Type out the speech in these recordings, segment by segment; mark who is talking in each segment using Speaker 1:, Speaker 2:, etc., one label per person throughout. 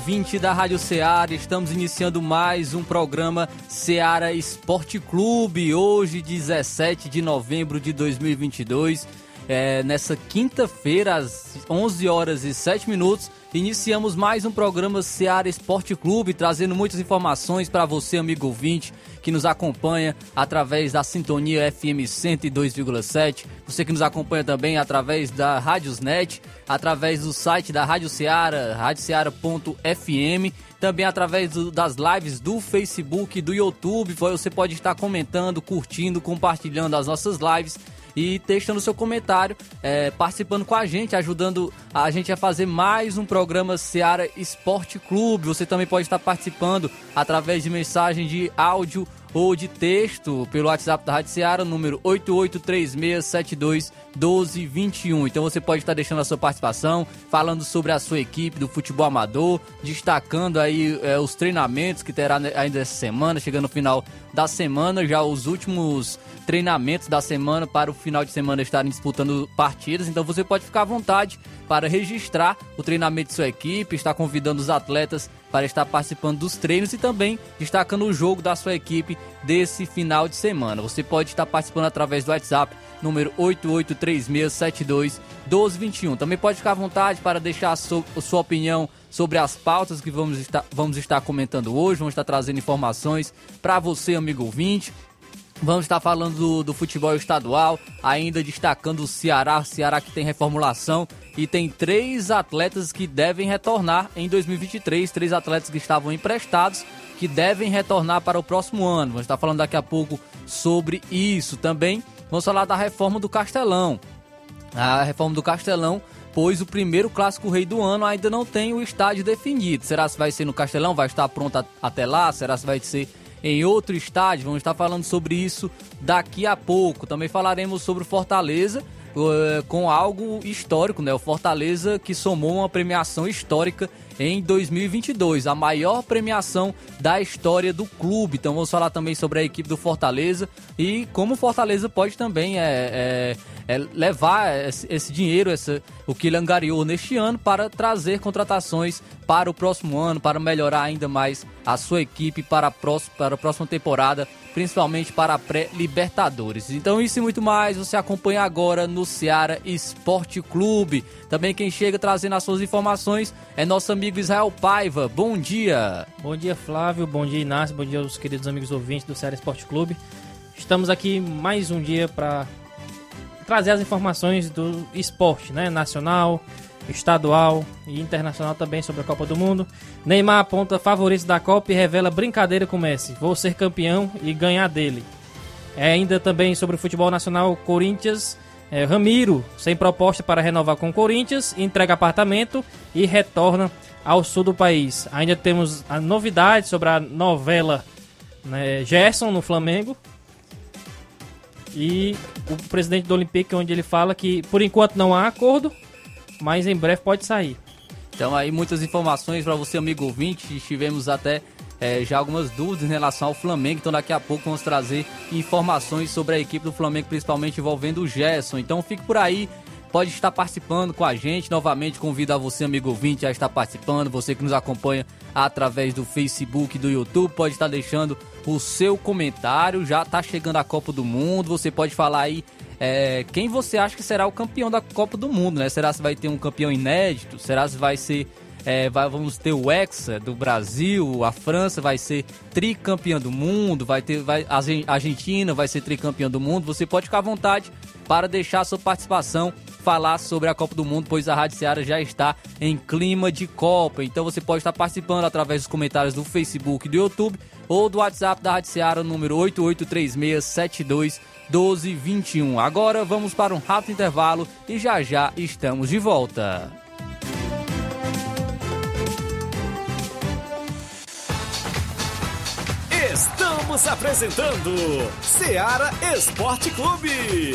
Speaker 1: Ouvinte da Rádio Ceará. Estamos iniciando mais um programa Ceará Esporte Clube. Hoje, 17 de novembro de 2022. É, nessa quinta-feira, às 11 horas e 7 minutos, iniciamos mais um programa Ceará Esporte Clube, trazendo muitas informações para você, amigo ouvinte, que nos acompanha através da sintonia FM 102,7, você que nos acompanha também através da Rádiosnet, através do site da Rádio Ceará, radioceara.fm, também através do, das lives do Facebook e do YouTube. Você pode estar comentando, curtindo, compartilhando as nossas lives e deixando seu comentário, é, participando com a gente, ajudando a gente a fazer mais um programa Seara Esporte Clube. Você também pode estar participando através de mensagem de áudio ou de texto pelo WhatsApp da Rádio Seara, número 8836721221. Então você pode estar deixando a sua participação, falando sobre a sua equipe do futebol amador, destacando aí é, os treinamentos que terá ainda essa semana, chegando no final da semana, já os últimos treinamentos da semana para o final de semana estarem disputando partidas. Então você pode ficar à vontade para registrar o treinamento de sua equipe, estar convidando os atletas para estar participando dos treinos e também destacando o jogo da sua equipe desse final de semana. Você pode estar participando através do WhatsApp número 8836721221. Também pode ficar à vontade para deixar a sua, a sua opinião sobre as pautas que vamos estar, vamos estar comentando hoje, vamos estar trazendo informações para você, amigo ouvinte. Vamos estar falando do, do, futebol estadual, ainda destacando o Ceará, o Ceará que tem reformulação e tem três atletas que devem retornar em 2023, três atletas que estavam emprestados que devem retornar para o próximo ano. Vamos estar falando daqui a pouco sobre isso também. Vamos falar da reforma do Castelão. A reforma do Castelão, pois o primeiro clássico rei do ano ainda não tem o estádio definido. Será se vai ser no Castelão? Vai estar pronto até lá? Será se vai ser em outro estádio. Vamos estar falando sobre isso daqui a pouco. Também falaremos sobre o Fortaleza uh, com algo histórico, né? O Fortaleza que somou uma premiação histórica em 2022, a maior premiação da história do clube. Então vamos falar também sobre a equipe do Fortaleza e como o Fortaleza pode também é, é é levar esse, esse dinheiro, essa, o que ele angariou neste ano, para trazer contratações para o próximo ano, para melhorar ainda mais a sua equipe para a próxima, para a próxima temporada, principalmente para a pré-Libertadores. Então, isso e muito mais você acompanha agora no Ceará Esporte Clube. Também quem chega trazendo as suas informações é nosso amigo Israel Paiva. Bom dia!
Speaker 2: Bom dia, Flávio. Bom dia, Inácio. Bom dia aos queridos amigos ouvintes do Ceará Esporte Clube. Estamos aqui mais um dia para trazer as informações do esporte, né? Nacional, estadual e internacional também sobre a Copa do Mundo. Neymar aponta favoritos da Copa e revela brincadeira com Messi. Vou ser campeão e ganhar dele. É ainda também sobre o futebol nacional, Corinthians. É, Ramiro, sem proposta para renovar com o Corinthians, entrega apartamento e retorna ao sul do país. Ainda temos a novidade sobre a novela né, Gerson no Flamengo, e o presidente do Olympique, onde ele fala que por enquanto não há acordo, mas em breve pode sair.
Speaker 1: Então aí muitas informações para você, amigo ouvinte. Tivemos até é, já algumas dúvidas em relação ao Flamengo, então daqui a pouco vamos trazer informações sobre a equipe do Flamengo, principalmente envolvendo o Gerson. Então fique por aí, pode estar participando com a gente. Novamente convido a você, amigo ouvinte, a estar participando. Você que nos acompanha através do Facebook, do YouTube, pode estar deixando o seu comentário. Já está chegando a Copa do Mundo. Você pode falar aí é, quem você acha que será o campeão da Copa do Mundo, né? Será se vai ter um campeão inédito? Será se vai ser É, vai, vamos ter o Hexa do Brasil, a França vai ser tricampeã do mundo, vai ter vai, a Argentina vai ser tricampeã do mundo. Você pode ficar à vontade para deixar sua participação falar sobre a Copa do Mundo, pois a Rádio Seara já está em clima de Copa. Então você pode estar participando através dos comentários do Facebook do YouTube ou do WhatsApp da Rádio Seara, número 8836721221. Agora vamos para um rápido intervalo e já já estamos de volta.
Speaker 3: Estamos apresentando Seara Esporte Clube.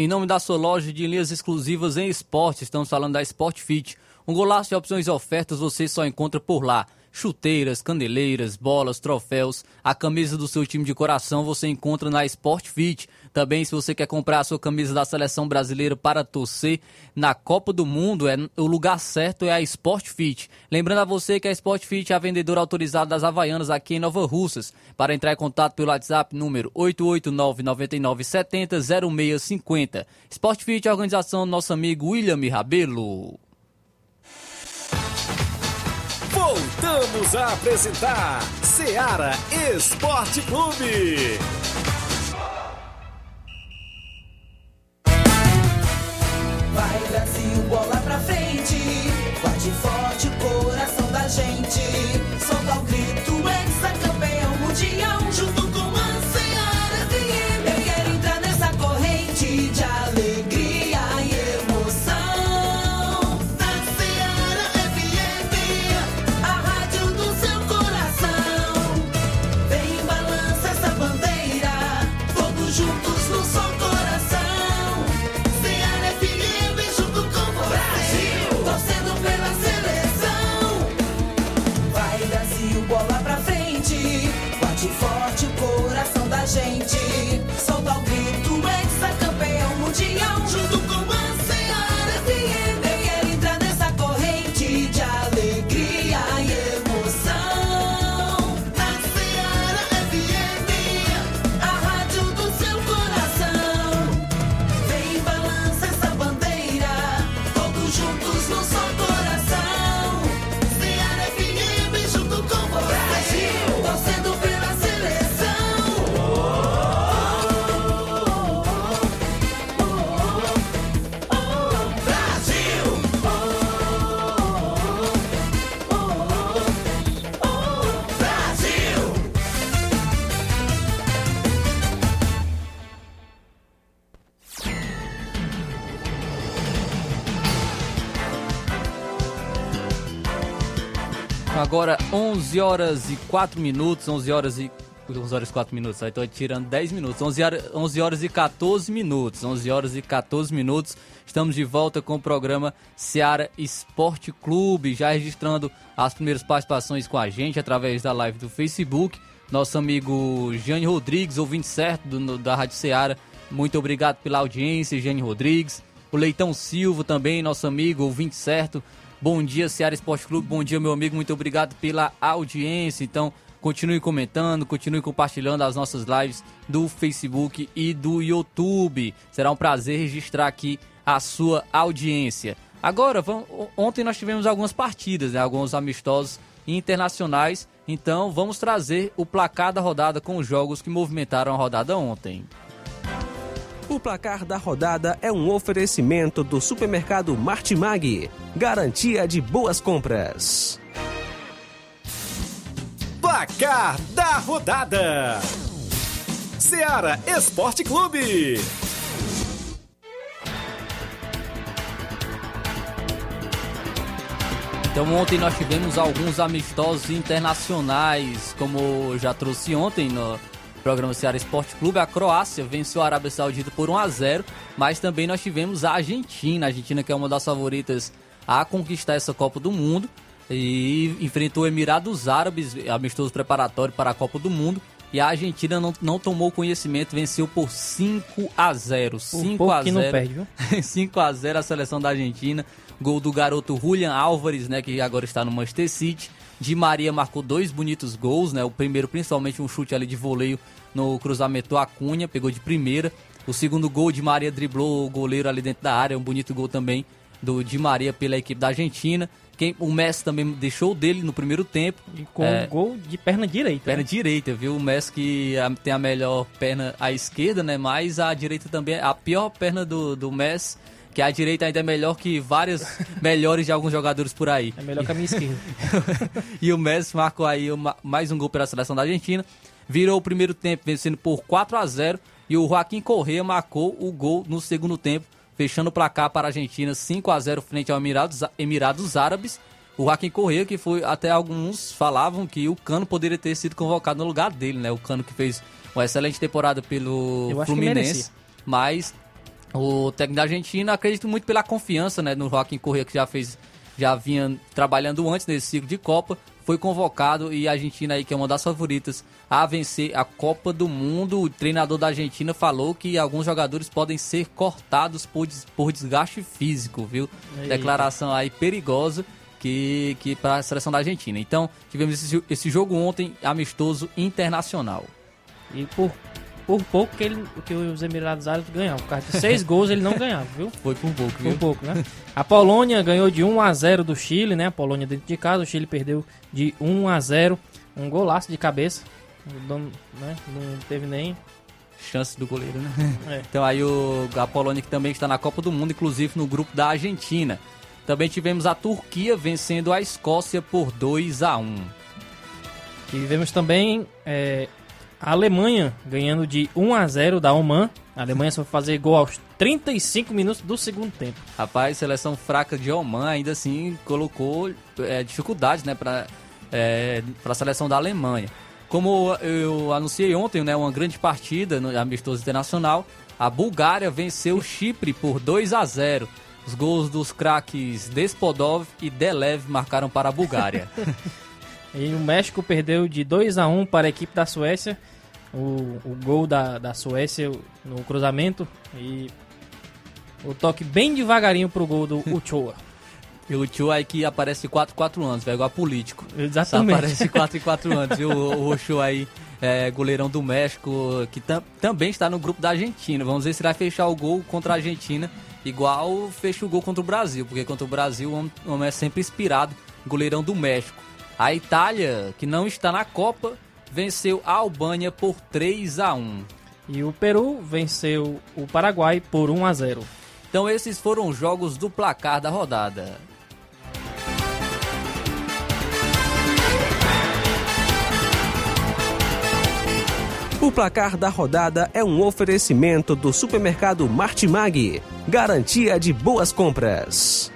Speaker 1: Em nome da sua loja de linhas exclusivas em esporte, estamos falando da Sport Fit. Um golaço de opções e ofertas você só encontra por lá. Chuteiras, candeleiras, bolas, troféus, a camisa do seu time de coração você encontra na Sport Fit. Também, se você quer comprar a sua camisa da seleção brasileira para torcer na Copa do Mundo, é, o lugar certo é a Sport Fit. Lembrando a você que a Sport Fit é a vendedora autorizada das Havaianas aqui em Nova Russas. Para entrar em contato pelo WhatsApp, número 889-9970-0650. Sport Fit é a organização do nosso amigo William Rabelo.
Speaker 3: Voltamos a apresentar Seara Esporte Clube.
Speaker 4: Vai Brasil, bola pra frente. Bate forte o coração da gente. Gente.
Speaker 1: Agora 11 horas e 4 minutos, 11 horas e 11 horas e 4 minutos, aí tô tirando 10 minutos. 11 horas, 11 horas e 14 minutos, 11 horas e 14 minutos. Estamos de volta com o programa Seara Esporte Clube, já registrando as primeiras participações com a gente através da live do Facebook. Nosso amigo Jane Rodrigues, ouvinte certo do- da Rádio Seara, muito obrigado pela audiência, Jane Rodrigues. O Leitão Silva também, nosso amigo, ouvinte certo. Bom dia, Seara Esporte Clube. Bom dia, meu amigo. Muito obrigado pela audiência. Então, continue comentando, continue compartilhando as nossas lives do Facebook e do YouTube. Será um prazer registrar aqui a sua audiência. Agora, vamos- ontem nós tivemos algumas partidas, né? alguns amistosos internacionais. Então, vamos trazer o placar da rodada com os jogos que movimentaram a rodada ontem.
Speaker 5: O placar da rodada é um oferecimento do supermercado Martimag. Garantia de boas compras.
Speaker 3: Placar da rodada: Seara Esporte Clube.
Speaker 1: Então ontem nós tivemos alguns amistosos internacionais, como já trouxe ontem no programa Ceará Esporte Clube, a Croácia venceu a Arábia Saudita por 1 a 0, mas também nós tivemos a Argentina, a Argentina que é uma das favoritas a conquistar essa Copa do Mundo e enfrentou Emirados Árabes, amistoso preparatório para a Copa do Mundo. E a Argentina não, não tomou conhecimento, venceu por 5 a 0. 5 a 0.
Speaker 2: não perde, viu?
Speaker 1: 5 a 0 a seleção da Argentina. Gol do garoto Julian Álvares, né, que agora está no Manchester City. Di Maria marcou dois bonitos gols, né? O primeiro principalmente um chute ali de voleio no cruzamento do Acunha, pegou de primeira. O segundo gol de Maria driblou o goleiro ali dentro da área, um bonito gol também do Di Maria pela equipe da Argentina. Quem, o Messi também deixou dele no primeiro tempo.
Speaker 2: E com é, um gol de perna direita.
Speaker 1: Perna
Speaker 2: né?
Speaker 1: direita, viu? O Messi que a, tem a melhor perna à esquerda, né? Mas a direita também é a pior perna do, do Messi. Que a direita ainda é melhor que várias melhores de alguns jogadores por aí.
Speaker 2: É melhor que a minha esquerda.
Speaker 1: e o Messi marcou aí uma, mais um gol pela seleção da Argentina. Virou o primeiro tempo vencendo por 4 a 0 E o Joaquim Correa marcou o gol no segundo tempo fechando o placar para a Argentina 5 a 0 frente ao Emirados, Emirados Árabes. O Joaquim Correa, que foi até alguns falavam que o Cano poderia ter sido convocado no lugar dele, né? O Cano que fez uma excelente temporada pelo Fluminense, mas o técnico da Argentina acredito muito pela confiança, né, no Joaquim Correa que já fez já vinha trabalhando antes nesse ciclo de Copa, foi convocado e a Argentina aí que é uma das favoritas a vencer a Copa do Mundo. O treinador da Argentina falou que alguns jogadores podem ser cortados por, por desgaste físico, viu? Eita. Declaração aí perigosa que, que para a seleção da Argentina. Então, tivemos esse, esse jogo ontem amistoso internacional.
Speaker 2: E por por pouco que, ele, que os Emirados Árabes ganhavam. Por causa de seis gols ele não ganhava, viu?
Speaker 1: Foi por pouco, viu?
Speaker 2: Por pouco, né? A Polônia ganhou de 1 a 0 do Chile, né? A Polônia dentro de casa, o Chile perdeu de 1 a 0. Um golaço de cabeça. Não, né? não teve nem
Speaker 1: chance do goleiro, né? É. Então aí o, a Polônia que também está na Copa do Mundo, inclusive no grupo da Argentina. Também tivemos a Turquia vencendo a Escócia por 2 a 1.
Speaker 2: Tivemos também é, a Alemanha ganhando de 1 a 0 da Oman. A Alemanha só vai fazer gol aos 35 minutos do segundo tempo.
Speaker 1: Rapaz, seleção fraca de Oman ainda assim colocou é, dificuldades né, para é, a seleção da Alemanha. Como eu anunciei ontem, né, uma grande partida no amistoso internacional, a Bulgária venceu o Chipre por 2 a 0. Os gols dos craques Despodov e Delev marcaram para a Bulgária.
Speaker 2: e o México perdeu de 2 a 1 para a equipe da Suécia o, o gol da, da Suécia no cruzamento e o toque bem devagarinho pro gol do Uchoa.
Speaker 1: E o Uchoa aí que aparece 4 4 anos, velho, igual político.
Speaker 2: Exatamente.
Speaker 1: Só aparece 4 e 4 anos. E o, o Uchoa aí, é, goleirão do México, que tam, também está no grupo da Argentina. Vamos ver se vai fechar o gol contra a Argentina, igual fecha o gol contra o Brasil, porque contra o Brasil o homem é sempre inspirado, goleirão do México. A Itália, que não está na Copa, venceu a Albânia por 3 a 1.
Speaker 2: E o Peru venceu o Paraguai por 1 a 0.
Speaker 1: Então esses foram os jogos do placar da rodada.
Speaker 5: O placar da rodada é um oferecimento do supermercado Martimag, garantia de boas compras.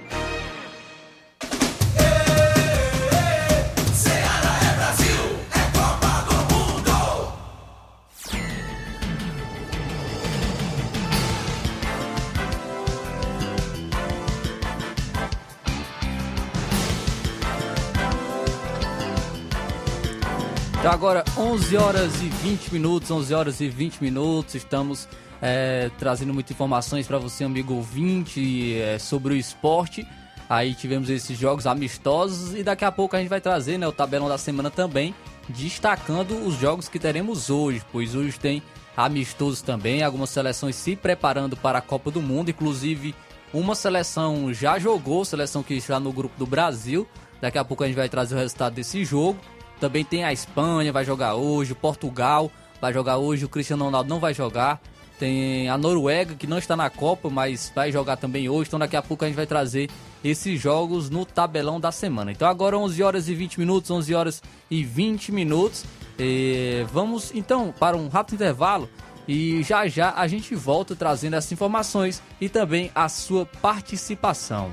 Speaker 1: Então agora 11 horas e 20 minutos, 11 horas e 20 minutos, estamos é, trazendo muitas informações para você, amigo ouvinte, é, sobre o esporte. Aí tivemos esses jogos amistosos e daqui a pouco a gente vai trazer né, o tabelão da semana também, destacando os jogos que teremos hoje, pois hoje tem amistosos também, algumas seleções se preparando para a Copa do Mundo, inclusive uma seleção já jogou, seleção que está no grupo do Brasil. Daqui a pouco a gente vai trazer o resultado desse jogo. Também tem a Espanha, vai jogar hoje, Portugal vai jogar hoje, o Cristiano Ronaldo não vai jogar. Tem a Noruega, que não está na Copa, mas vai jogar também hoje. Então daqui a pouco a gente vai trazer esses jogos no tabelão da semana. Então agora 11 horas e 20 minutos, 11 horas e 20 minutos. E vamos então para um rápido intervalo e já já a gente volta trazendo essas informações e também a sua participação.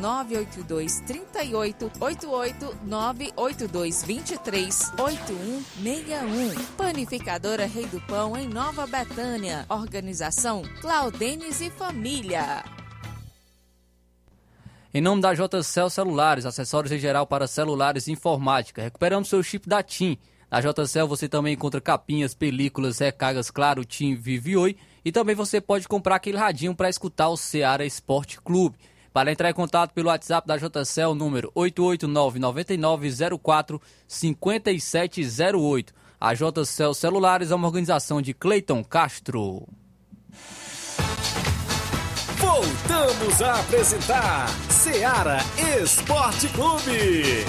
Speaker 4: 982 38 88 982 23 8161. Panificadora Rei do Pão, em Nova Betânia. Organização Claudenes e Família.
Speaker 1: Em nome da JCL Celulares, acessórios em geral para celulares e informática. Recuperamos seu chip da TIM. Na JCL você também encontra capinhas, películas, recargas, claro, TIM, Vive Oi. E também você pode comprar aquele radinho para escutar o Seara Esporte Clube. Para entrar em contato pelo WhatsApp da JCL, número 889-9904-5708. A JCL Celulares é uma organização de Cleiton Castro.
Speaker 3: Voltamos a apresentar Seara Esporte Clube.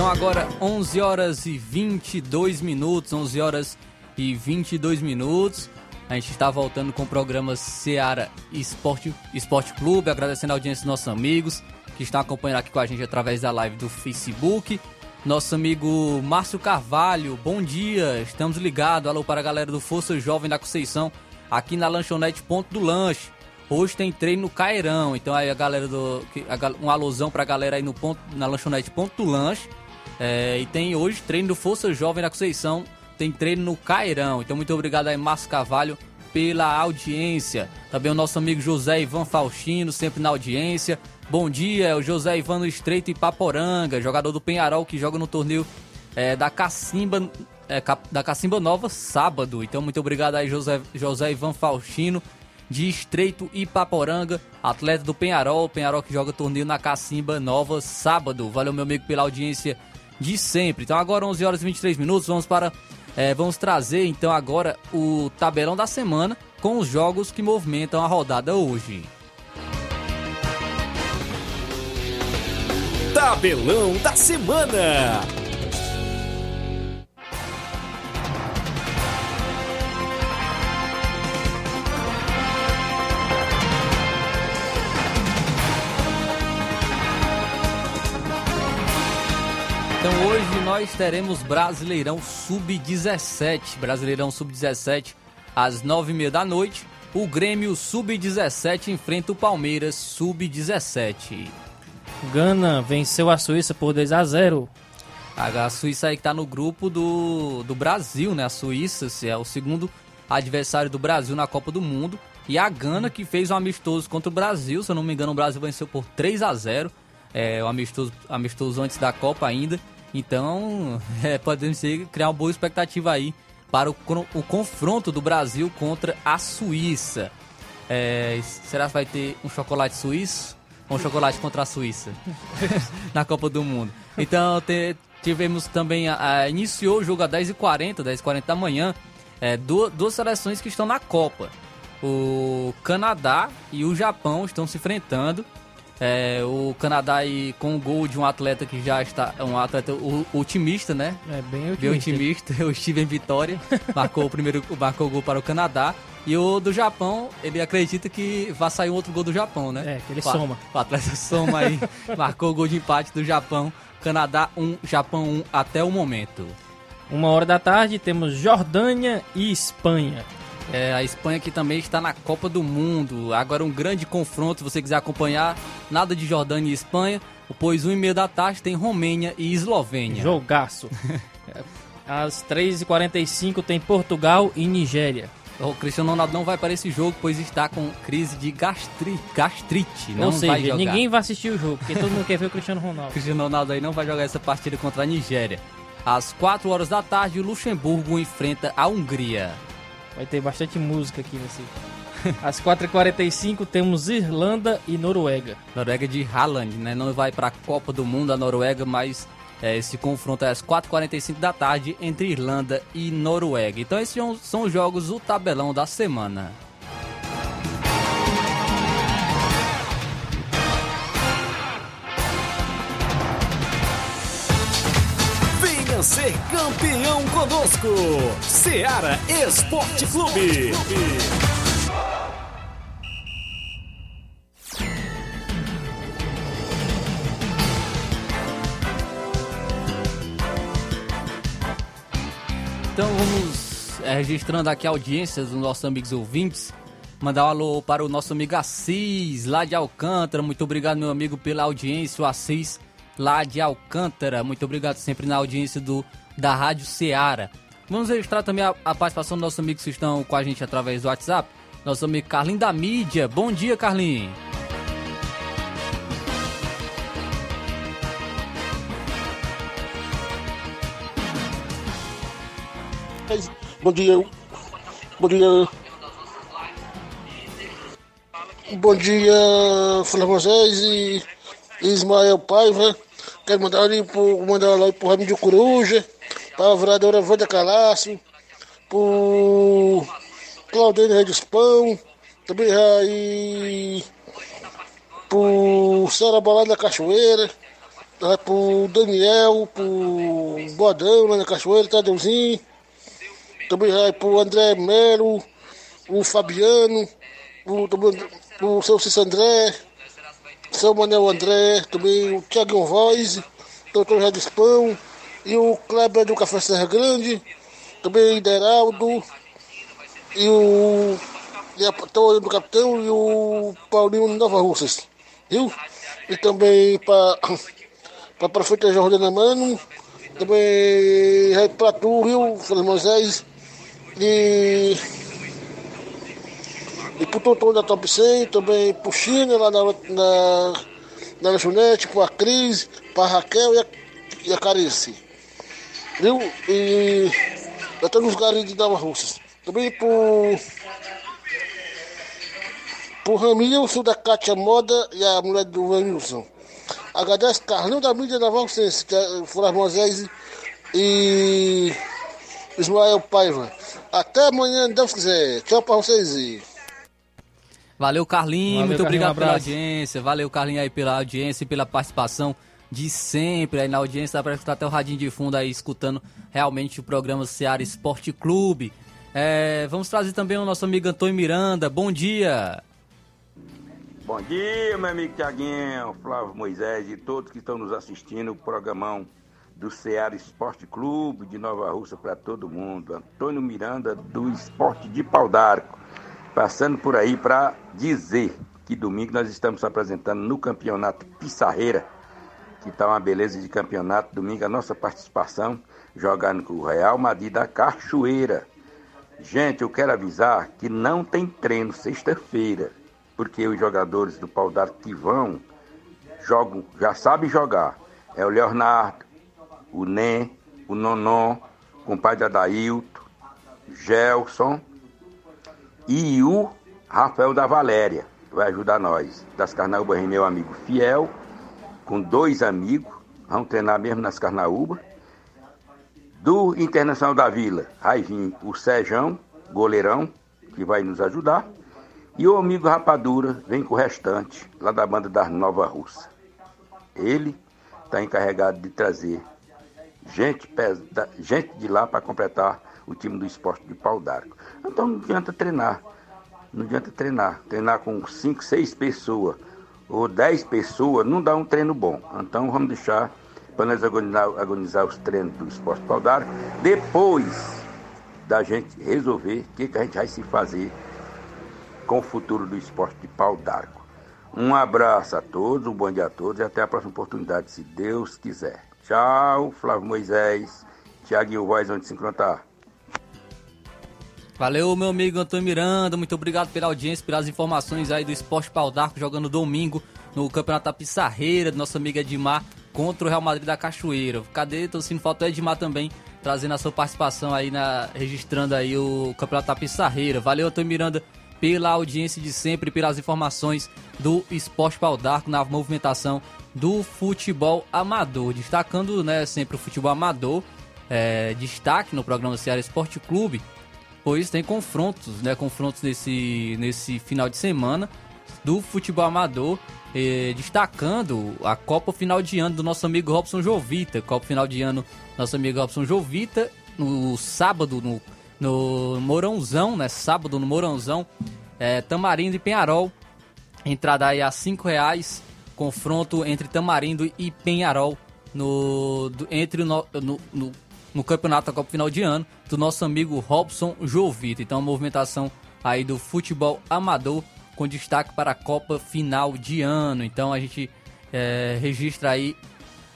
Speaker 1: Então agora 11 horas e 22 minutos, 11 horas e 22 minutos. A gente está voltando com o programa Seara Esporte, Esporte Clube, agradecendo a audiência dos nossos amigos que estão acompanhando aqui com a gente através da live do Facebook. Nosso amigo Márcio Carvalho, bom dia, estamos ligados. Alô para a galera do Força Jovem da Conceição, aqui na lanchonete Ponto do Lanche. Hoje tem treino no Cairão, então aí a galera do. Um alusão pra galera aí no ponto, na lanchonete Ponto do Lanche. É, e tem hoje treino do Força Jovem da Conceição, tem treino no Cairão. Então muito obrigado aí, Márcio Carvalho, pela audiência. Também o nosso amigo José Ivan Faustino, sempre na audiência. Bom dia, o José Ivan do Estreito Ipaporanga, jogador do Penharol que joga no torneio é, da Cacimba. É, da Cacimba Nova sábado. Então, muito obrigado aí, José, José Ivan Faustino, de Estreito Ipaporanga, atleta do Penharol. Penharol que joga torneio na Cacimba Nova sábado. Valeu, meu amigo, pela audiência de sempre. Então, agora 11 horas e 23 minutos, vamos para. É, vamos trazer então agora o tabelão da semana com os jogos que movimentam a rodada hoje.
Speaker 3: Tabelão da semana.
Speaker 1: Nós teremos Brasileirão Sub-17. Brasileirão Sub-17 às nove e meia da noite. O Grêmio Sub-17 enfrenta o Palmeiras Sub-17.
Speaker 2: Gana venceu a Suíça por 2 a 0.
Speaker 1: A Suíça aí que tá no grupo do, do Brasil, né? A Suíça se é o segundo adversário do Brasil na Copa do Mundo. E a Gana que fez um amistoso contra o Brasil, se eu não me engano, o Brasil venceu por 3 a 0 é, o amistoso, amistoso antes da Copa ainda. Então, é, podemos criar uma boa expectativa aí para o, o confronto do Brasil contra a Suíça. É, será que vai ter um chocolate suíço? Ou um chocolate contra a Suíça na Copa do Mundo? Então, te, tivemos também. A, a, iniciou o jogo às 10h40, 10h40 da manhã. É, duas, duas seleções que estão na Copa. O Canadá e o Japão estão se enfrentando. É, o Canadá aí com o gol de um atleta que já está. Um atleta otimista, né?
Speaker 2: É bem otimista.
Speaker 1: Bem otimista, o Steven Vitória. marcou o primeiro marcou o gol para o Canadá. E o do Japão, ele acredita que vai sair um outro gol do Japão, né?
Speaker 2: É, que ele
Speaker 1: o,
Speaker 2: soma.
Speaker 1: O atleta soma aí, marcou o gol de empate do Japão. Canadá 1, Japão 1 até o momento.
Speaker 2: Uma hora da tarde temos Jordânia e Espanha.
Speaker 1: É, a Espanha que também está na Copa do Mundo. Agora um grande confronto, se você quiser acompanhar. Nada de Jordânia e Espanha. Pois 1 e meia da tarde tem Romênia e Eslovênia.
Speaker 2: Jogaço. Às 3h45 tem Portugal e Nigéria.
Speaker 1: O Cristiano Ronaldo não vai para esse jogo, pois está com crise de gastri, gastrite. Não
Speaker 2: Ou seja,
Speaker 1: vai jogar.
Speaker 2: ninguém vai assistir o jogo, porque todo mundo quer ver o Cristiano Ronaldo.
Speaker 1: Cristiano Ronaldo aí não vai jogar essa partida contra a Nigéria. Às 4 horas da tarde, o Luxemburgo enfrenta a Hungria.
Speaker 2: Vai ter bastante música aqui nesse. Às 4h45 temos Irlanda e Noruega.
Speaker 1: Noruega de Haaland, né? Não vai para a Copa do Mundo a Noruega, mas é, esse confronto é às 4h45 da tarde entre Irlanda e Noruega. Então esses são- são os jogos, o tabelão da semana.
Speaker 3: Ser campeão conosco. Seara Esporte Clube.
Speaker 1: Então vamos é, registrando aqui a audiência dos nossos amigos ouvintes. Mandar um alô para o nosso amigo Assis, lá de Alcântara. Muito obrigado, meu amigo, pela audiência. O Assis, lá de Alcântara. Muito obrigado sempre na audiência do, da Rádio Ceará. Vamos registrar também a, a participação dos nossos amigos que estão com a gente através do WhatsApp. Nosso amigo Carlinho da Mídia. Bom dia, Carlinho.
Speaker 6: Bom dia. Bom dia. Bom dia, Flávio Moisés e Ismael Paiva. Quero mandar ali pro, mandar lá pro Raimundo de Coruja, pra vereadora Wanda Calaço, pro Claudine Redes Pão, também aí pro Sara Balada da Cachoeira, pro Daniel, pro Bodão lá na Cachoeira, Tadeuzinho. Também vai pro André Melo, o Fabiano, o, também, o seu Cícero André, seu Manel André, também o Thiago Voz, doutor Regis Pão, e o Kleber do Café Serra Grande, também o Deraldo, e o e a Torre do Capitão e o Paulinho Nova Russas, viu? E também para a prefeita Jordana Mano, também para tu, viu, Feliz Moisés, e, e pro Tonton da Top 100, também pro China lá na, na, na lanchonete, pra Cris, pra Raquel e a, e a Carice. Viu? E até nos garis de Nova Russas. Também pro. pro Ramilson da Cátia Moda e a mulher do Ramilson. Agradece Carlinho da mídia da Valcense, que é Flávio Moisés e Ismael Paiva. Até amanhã, Deus quiser. Tchau pra vocês.
Speaker 1: Valeu, Carlinho.
Speaker 2: Valeu,
Speaker 1: Muito
Speaker 2: Carlinho,
Speaker 1: obrigado
Speaker 2: um
Speaker 1: pela audiência. Valeu, Carlinho, aí pela audiência e pela participação de sempre aí na audiência. Dá pra escutar até o radinho de fundo aí, escutando realmente o programa Seara Esporte Clube. É, vamos trazer também o nosso amigo Antônio Miranda. Bom dia.
Speaker 7: Bom dia, meu amigo Tiaguinho, Flávio Moisés e todos que estão nos assistindo o programão do Ceará Esporte Clube de Nova Russa para todo mundo. Antônio Miranda do Esporte de Pau d'Arco, passando por aí para dizer que domingo nós estamos apresentando no Campeonato Pissarreira, que está uma beleza de campeonato. Domingo a nossa participação jogando com o Real Madrid da Cachoeira. Gente, eu quero avisar que não tem treino sexta-feira, porque os jogadores do Pau d'Arco que vão jogam, já sabem jogar. É o Leonardo, o Nen, o Nonon, o compadre Adailto, Gelson e o Rafael da Valéria, vai ajudar nós. Das Carnaúbas, meu amigo fiel, com dois amigos, vão treinar mesmo nas Carnaúbas. Do Internacional da Vila, vai vir o Sejão, goleirão, que vai nos ajudar. E o amigo Rapadura vem com o restante, lá da banda da Nova Russa. Ele está encarregado de trazer gente, gente de lá para completar o time do esporte de pau d'arco. Então não adianta treinar. Não adianta treinar. Treinar com 5, 6 pessoas ou 10 pessoas não dá um treino bom. Então vamos deixar para nós agonizar, agonizar os treinos do esporte pau d'arco. Depois da gente resolver o que, que a gente vai se fazer com o futuro do esporte de pau d'arco. Um abraço a todos, um bom dia a todos e até a próxima oportunidade, se Deus quiser. Tchau, Flávio Moisés, Tiaguinho Voz, onde se encontrar.
Speaker 1: Valeu, meu amigo Antônio Miranda. Muito obrigado pela audiência, pelas informações aí do Esporte Pau d'Arco, jogando domingo no Campeonato da Pissarreira, do nosso amigo Edmar contra o Real Madrid da Cachoeira. Cadê? Tô sentindo falta do Edmar também, trazendo a sua participação aí, na, registrando aí o Campeonato da Pissarreira. Valeu, Antônio Miranda, pela audiência de sempre, pelas informações do Esporte Pau d'Arco na movimentação do futebol amador. Destacando né, sempre o futebol amador, é, destaque no programa Ceará Esporte Clube, pois tem confrontos, né, confrontos nesse, nesse final de semana do futebol amador, eh, destacando a Copa Final de Ano do nosso amigo Robson Jovita. Copa Final de Ano, nosso amigo Robson Jovita, no sábado, no, no Mourãozão, né? Sábado no Mourãozão, eh, Tamarindo e Penharol. Entrada aí a cinco reais, confronto entre Tamarindo e Penharol no, do, entre no, no, no, no campeonato da Copa Final de Ano do nosso amigo Robson Jovita. Então, a movimentação aí do futebol amador com destaque para a Copa Final de Ano. Então a gente é, registra aí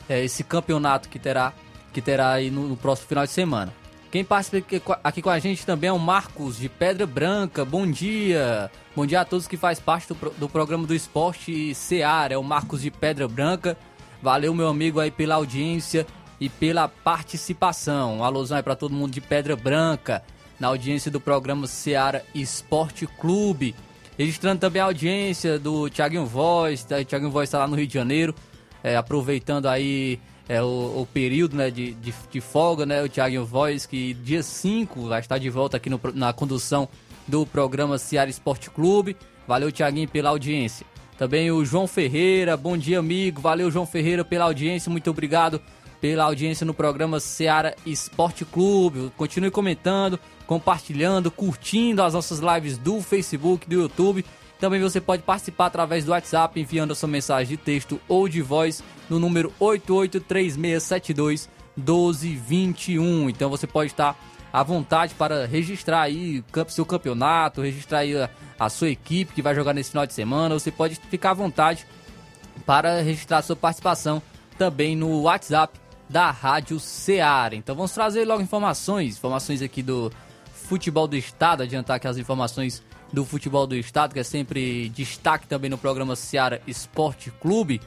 Speaker 1: é, esse campeonato que terá, que terá aí no, no, próximo final de semana. Quem participa aqui com a gente também é o Marcos de Pedra Branca. Bom dia! Bom dia a todos que faz parte do, do programa do Esporte Seara. É o Marcos de Pedra Branca. Valeu, meu amigo, aí pela audiência e pela participação. Um alôzão aí para todo mundo de Pedra Branca na audiência do programa Seara Esporte Clube. Registrando também a audiência do Thiaguinho Voz, tá? o Thiaguinho Voz está lá no Rio de Janeiro, é, aproveitando aí é, o, o, período né, de, de, de, folga, né? O Thiaguinho Voz, que dia 5 vai estar de volta aqui no, na condução do programa Seara Esporte Clube. Valeu, Thiaguinho, pela audiência. Também o João Ferreira, bom dia, amigo. Valeu, João Ferreira, pela audiência. Muito obrigado pela audiência no programa Seara Esporte Clube. Continue comentando, compartilhando, curtindo as nossas lives do Facebook, do YouTube. Também você pode participar através do WhatsApp, enviando a sua mensagem de texto ou de voz no número 883672 1221. Então você pode estar à vontade para registrar aí seu campeonato, registrar aí a, sua equipe que vai jogar nesse final de semana. Você pode ficar à vontade para registrar sua participação também no WhatsApp da Rádio Ceará. Então vamos trazer logo informações, informações aqui do futebol do estado, adiantar aqui as informações do futebol do estado, que é sempre destaque também no programa Ceará Esporte Clube,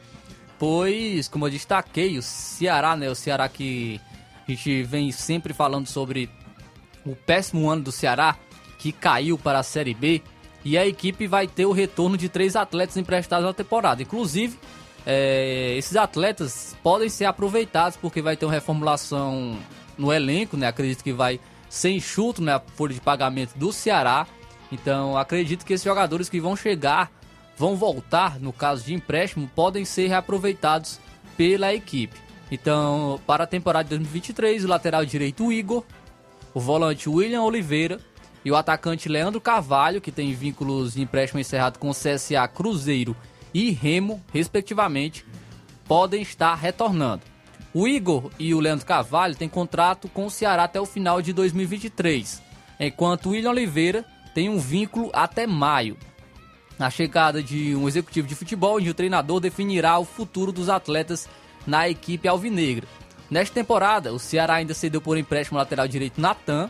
Speaker 1: pois, como eu destaquei, o Ceará, né, o Ceará que a gente vem sempre falando sobre o péssimo ano do Ceará, que caiu para a Série B, e a equipe vai ter o retorno de três atletas emprestados na temporada. Inclusive, é, esses atletas podem ser aproveitados porque vai ter uma reformulação no elenco, né? Acredito que vai ser enxuto né, a folha de pagamento do Ceará. Então acredito que esses jogadores que vão chegar, vão voltar, no caso de empréstimo, podem ser reaproveitados pela equipe. Então, para a temporada de 2023, o lateral direito Igor, o volante William Oliveira e o atacante Leandro Carvalho, que tem vínculos de empréstimo encerrado com o CSA Cruzeiro e Remo, respectivamente, podem estar retornando. O Igor e o Leandro Carvalho têm contrato com o Ceará até o final de 2023, enquanto o William Oliveira tem um vínculo até maio. Na chegada de um executivo de futebol, onde o treinador definirá o futuro dos atletas na equipe alvinegra. Nesta temporada, o Ceará ainda cedeu por empréstimo lateral direito Natan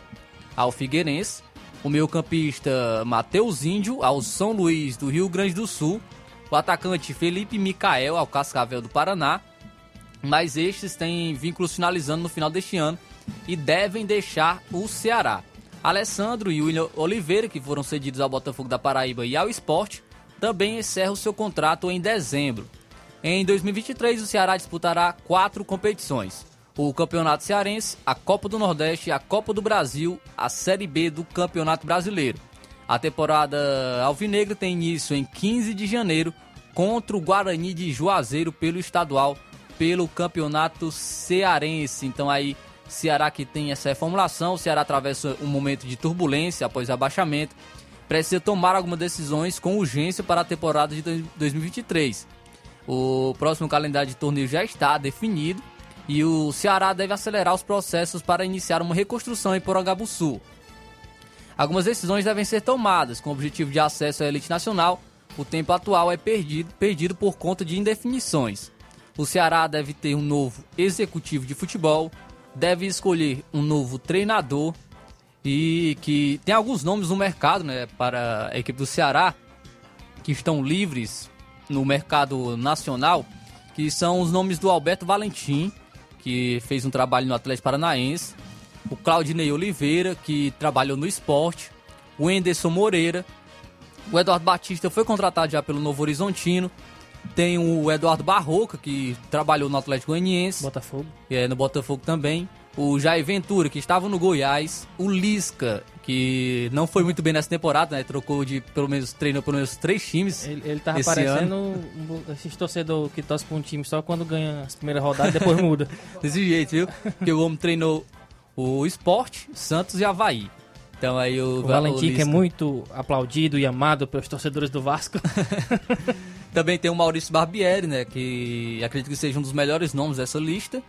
Speaker 1: ao Figueirense, o meio-campista Matheus Índio ao São Luís do Rio Grande do Sul, o atacante Felipe Micael ao Cascavel do Paraná mas estes têm vínculos finalizando no final deste ano e devem deixar o Ceará. Alessandro e William Oliveira, que foram cedidos ao Botafogo da Paraíba e ao Esporte, também encerram seu contrato em dezembro. Em 2023, o Ceará disputará quatro competições: o Campeonato Cearense, a Copa do Nordeste, a Copa do Brasil, a Série B do Campeonato Brasileiro. A temporada alvinegra tem início em 15 de janeiro contra o Guarani de Juazeiro pelo estadual pelo campeonato cearense. Então aí Ceará que tem essa reformulação, o Ceará atravessa um momento de turbulência após abaixamento, precisa tomar algumas decisões com urgência para a temporada de 2023. O próximo calendário de torneio já está definido e o Ceará deve acelerar os processos para iniciar uma reconstrução em Porangabuçu. Algumas decisões devem ser tomadas com o objetivo de acesso à elite nacional. O tempo atual é perdido, perdido por conta de indefinições. O Ceará deve ter um novo executivo de futebol, deve escolher um novo treinador e que tem alguns nomes no mercado, né, para a equipe do Ceará que estão livres no mercado nacional, que são os nomes do Alberto Valentim, que fez um trabalho no Atlético Paranaense, o Claudinei Oliveira, que trabalhou no esporte, o Enderson Moreira, o Eduardo Batista foi contratado já pelo Novo Horizontino, tem o Eduardo Barroca, que trabalhou no Atlético Goianiense,
Speaker 2: Botafogo.
Speaker 1: é, no Botafogo também, o Jair Ventura, que estava no Goiás, o Lisca, que não foi muito bem nessa temporada, né? Trocou de, pelo menos, treinou pelo menos três times.
Speaker 2: Ele, ele tava
Speaker 1: esse
Speaker 2: parecendo
Speaker 1: ano.
Speaker 2: esses torcedor que torce pra um time só quando ganha as primeiras rodadas e depois muda.
Speaker 1: Desse jeito, viu? Porque o homem treinou o Esporte, Santos e Havaí. Então aí o,
Speaker 2: O Valentim, que é muito aplaudido e amado pelos torcedores do Vasco.
Speaker 1: Também tem o Maurício Barbieri, né? Que acredito que seja um dos melhores nomes dessa lista.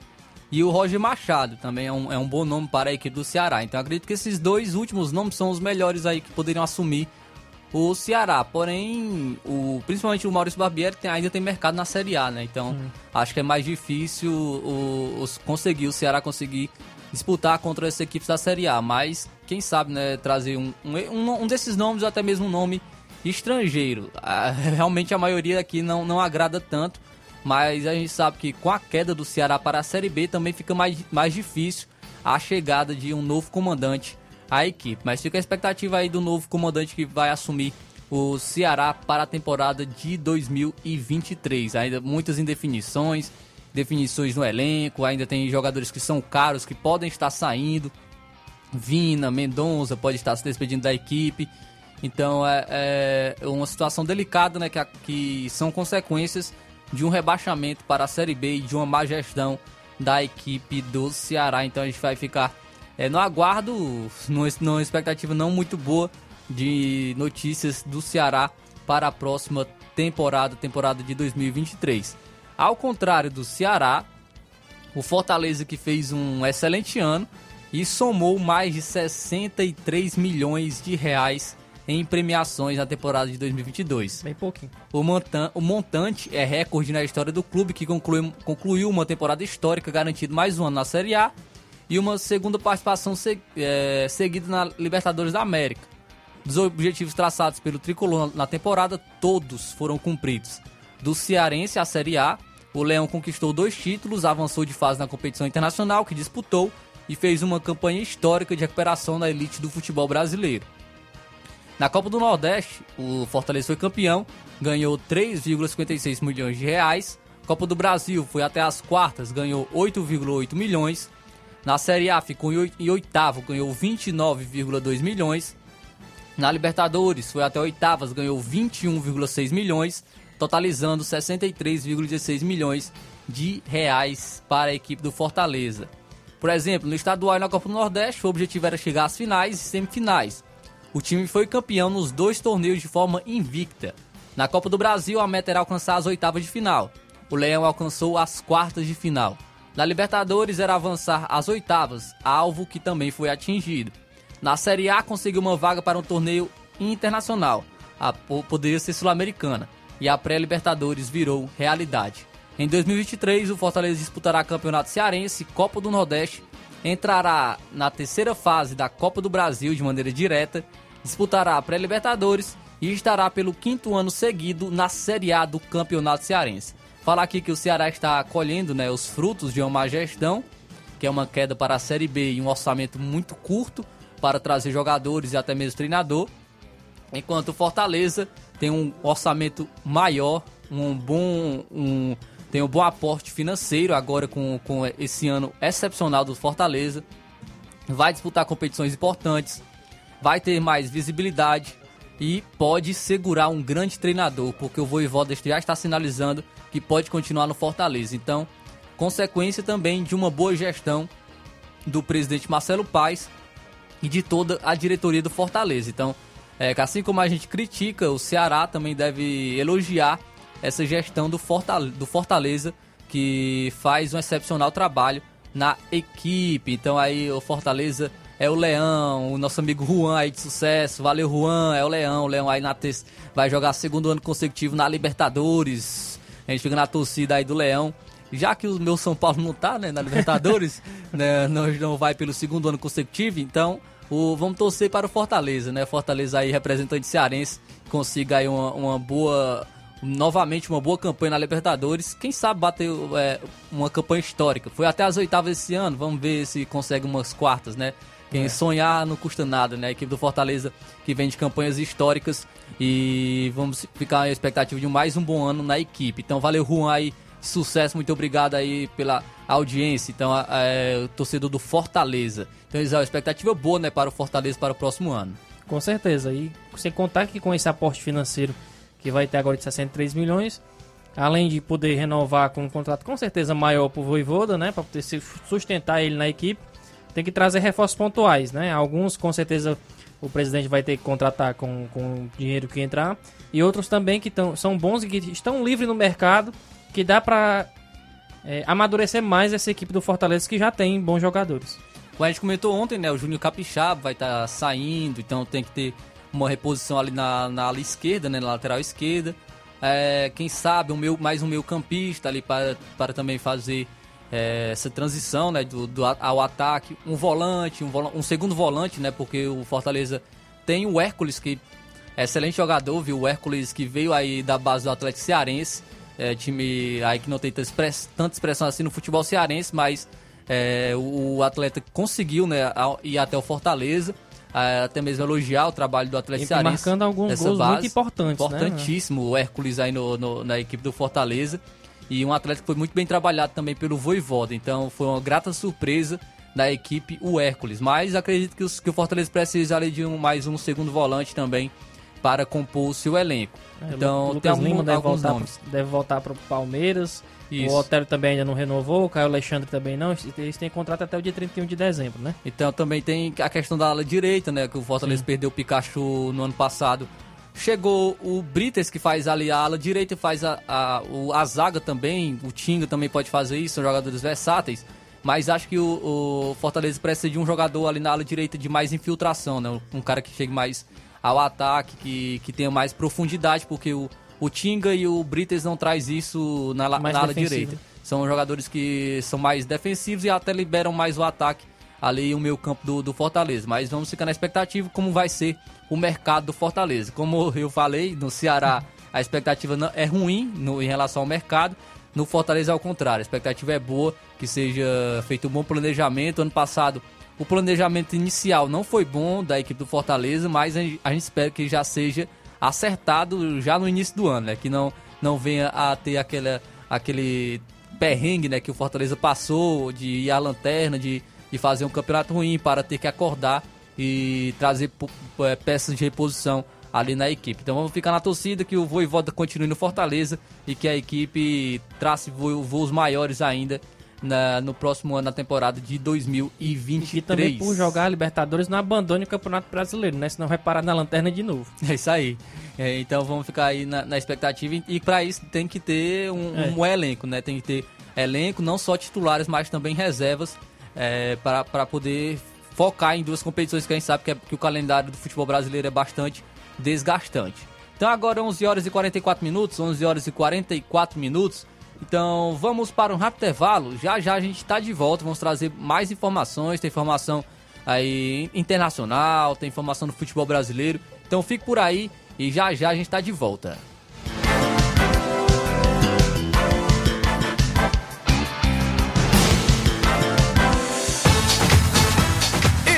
Speaker 1: E o Roger Machado também é um, é um bom nome para a equipe do Ceará. Então acredito que esses dois últimos nomes são os melhores aí que poderiam assumir o Ceará. Porém, o, principalmente o Maurício Barbieri tem- ainda tem mercado na Série A, né? Então acho que é mais difícil o, os, conseguir, o Ceará conseguir disputar contra essas equipes da Série A. Mas quem sabe, né? Trazer um, um, um- desses nomes, ou até mesmo um nome estrangeiro. Ah, Realmente a maioria aqui não, não agrada tanto, mas a gente sabe que com a queda do Ceará para a Série B também fica mais, mais difícil a chegada de um novo comandante à equipe. Mas fica a expectativa aí do novo comandante que vai assumir o Ceará para a temporada de 2023. Ainda muitas indefinições, definições no elenco, ainda tem jogadores que são caros que podem estar saindo. Vina, Mendonça pode estar se despedindo da equipe. Então é, é uma situação delicada, né? Que, que são consequências de um rebaixamento para a Série B e de uma má gestão da equipe do Ceará. Então a gente vai ficar é, no aguardo, numa expectativa não muito boa de notícias do Ceará para a próxima temporada, temporada de 2023. Ao contrário do Ceará, o Fortaleza que fez um excelente ano e somou mais de 63 milhões de reais em premiações na temporada de 2022.
Speaker 2: Bem pouquinho.
Speaker 1: O, montan- o montante é recorde na história do clube, que conclui- concluiu uma temporada histórica, garantindo mais um ano na Série A e uma segunda participação se- eh, seguida na Libertadores da América. Dos objetivos traçados pelo tricolor na temporada, todos foram cumpridos. Do Cearense à Série A, o Leão conquistou dois títulos, avançou de fase na competição internacional que disputou e fez uma campanha histórica de recuperação na elite do futebol brasileiro. Na Copa do Nordeste, o Fortaleza foi campeão, ganhou 3,56 milhões de reais. Copa do Brasil foi até as quartas, ganhou 8,8 milhões. Na Série A ficou em oitavo, ganhou 29,2 milhões. Na Libertadores foi até oitavas, ganhou 21,6 milhões, totalizando 63,16 milhões de reais para a equipe do Fortaleza. Por exemplo, no estadual e na Copa do Nordeste, o objetivo era chegar às finais e semifinais. O time foi campeão nos dois torneios de forma invicta. Na Copa do Brasil, a meta era alcançar as oitavas de final. O Leão alcançou as quartas de final. Na Libertadores era avançar às oitavas, alvo que também foi atingido. Na Série A conseguiu uma vaga para um torneio internacional, a, po- poderia ser sul-americana, e a pré-Libertadores virou realidade. Em 2023, o Fortaleza disputará Campeonato Cearense, Copa do Nordeste, entrará na terceira fase da Copa do Brasil de maneira direta, disputará a pré-Libertadores e estará pelo quinto ano seguido na Série A do Campeonato Cearense. Falar aqui que o Ceará está colhendo né, os frutos de uma gestão, que é uma queda para a Série B e um orçamento muito curto para trazer jogadores e até mesmo treinador. Enquanto o Fortaleza tem um orçamento maior, um bom, um, tem um bom aporte financeiro agora com, com esse ano excepcional do Fortaleza. Vai disputar competições importantes, vai ter mais visibilidade e pode segurar um grande treinador, porque o Voivoda já está sinalizando que pode continuar no Fortaleza. Então, consequência também de uma boa gestão do presidente Marcelo Paes e de toda a diretoria do Fortaleza. Então, é, assim como a gente critica, o Ceará também deve elogiar essa gestão do Fortaleza, do Fortaleza que faz um excepcional trabalho na equipe. Então aí o Fortaleza é o Leão, o nosso amigo Juan aí de sucesso. Valeu, Juan, é o Leão. O Leão aí na te- vai jogar segundo ano consecutivo na Libertadores. A gente fica na torcida aí do Leão. Já que o meu São Paulo não tá, né, na Libertadores, né, não, não vai pelo segundo ano consecutivo, então o, vamos torcer para o Fortaleza, né? Fortaleza aí, representante cearense, consiga aí uma, uma boa novamente uma boa campanha na Libertadores. Quem sabe bater é, uma campanha histórica. Foi até as oitavas esse ano, vamos ver se consegue umas quartas, né? Quem
Speaker 2: É.
Speaker 1: sonhar não custa nada, né? A equipe do Fortaleza que vem de campanhas históricas e vamos ficar na expectativa de mais um bom ano na equipe. Então valeu, Juan aí, sucesso, muito obrigado aí pela audiência. Então, a- é, o torcedor do Fortaleza. Então, uma expectativa boa, né, para o Fortaleza para o próximo ano.
Speaker 2: Com certeza. E sem contar que com esse aporte financeiro que vai ter agora de 63 milhões, além de poder renovar com um contrato com certeza maior pro Voivoda, né, para poder se- sustentar ele na equipe, tem que trazer reforços pontuais, né? Alguns com certeza o presidente vai ter que contratar com, com o dinheiro que entrar e outros também que tão, são bons e que estão livres no mercado, que dá para amadurecer mais essa equipe do Fortaleza que já tem bons jogadores.
Speaker 1: A gente comentou ontem, né, o Júnior Capixaba vai estar saindo, então tem que ter uma reposição ali na, na ala esquerda, né, na lateral esquerda. É, quem sabe um meu, mais um meio campista ali para, para também fazer é, essa transição né, do, do ao ataque. Um volante, um, vola- um segundo volante, né, porque o Fortaleza tem o Hércules, que é excelente jogador, viu? O Hércules que veio aí da base do Atlético Cearense, é, time aí que não tem tanta express- tanta expressão assim no futebol cearense, mas é, o, atleta conseguiu né, ir até o Fortaleza, até mesmo elogiar o trabalho do Atlético
Speaker 2: E
Speaker 1: Cearense.
Speaker 2: marcando alguns gols
Speaker 1: base.
Speaker 2: muito importantes, né?
Speaker 1: Importantíssimo o Hércules aí no, no- na equipe do Fortaleza. E um atleta que foi muito bem trabalhado também pelo Voivoda. Então foi uma grata surpresa da equipe o Hércules. Mas acredito que, os- que o Fortaleza precisa ali de um, mais um segundo volante também para compor o seu elenco.
Speaker 2: É,
Speaker 1: Então
Speaker 2: Lu-
Speaker 1: tem
Speaker 2: Lucas
Speaker 1: algum-
Speaker 2: Lima deve
Speaker 1: alguns
Speaker 2: voltar,
Speaker 1: nomes.
Speaker 2: pro, deve voltar para o Palmeiras.
Speaker 1: Isso.
Speaker 2: O Otero também ainda não renovou, o Caio Alexandre também não. Eles têm contrato até o dia 31 de dezembro, né?
Speaker 1: Então também tem a questão da ala direita, né? Que o Fortaleza perdeu o Pikachu no ano passado. Chegou o Brites, que faz ali a ala direita e faz a, a, o- a zaga também. O Tinga também pode fazer isso, são jogadores versáteis. Mas acho que o, o Fortaleza precisa de um jogador ali na ala direita de mais infiltração, né? Um cara que chegue mais ao ataque, que, que tenha mais profundidade, porque o, o Tinga e o Brites não traz isso na,
Speaker 2: Mais
Speaker 1: na ala direita. São jogadores que são mais defensivos e até liberam mais o ataque ali o meio campo do, do Fortaleza. Mas vamos ficar na expectativa como vai ser o mercado do Fortaleza. Como eu falei, no Ceará a expectativa não- é ruim no, em relação ao mercado. No Fortaleza é ao contrário, a expectativa é boa, que seja feito um bom planejamento. Ano passado o planejamento inicial não foi bom da equipe do Fortaleza, mas a gente, espera que já seja acertado já no início do ano, né? Que não, não venha a ter aquela, aquele perrengue né, que o Fortaleza passou de ir à lanterna, de, de fazer um campeonato ruim para ter que acordar e trazer eh, peças de reposição ali na equipe. Então vamos ficar na torcida que o Voivoda continue no Fortaleza e que a equipe trace vo- voos maiores ainda na- no próximo ano, na temporada de 2023.
Speaker 2: E também por jogar a Libertadores não abandone o Campeonato Brasileiro, né? Senão vai parar na lanterna de novo.
Speaker 1: É isso aí. É, então vamos ficar aí na, na expectativa e, e para isso tem que ter um,
Speaker 2: É.
Speaker 1: um elenco, né? Tem que ter elenco, não só titulares, mas também reservas é, para poder focar em duas competições que a gente sabe que, é- que o calendário do futebol brasileiro é bastante desgastante. Então agora 11 horas e 44 minutos, 11 horas e 44 minutos. Então vamos para um rápido intervalo. Já já a gente está de volta, vamos trazer mais informações, tem informação aí internacional, tem informação do futebol brasileiro. Então fique por aí e já já a gente está de volta.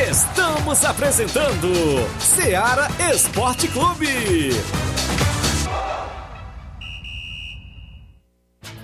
Speaker 3: Estamos apresentando Seara Esporte Clube.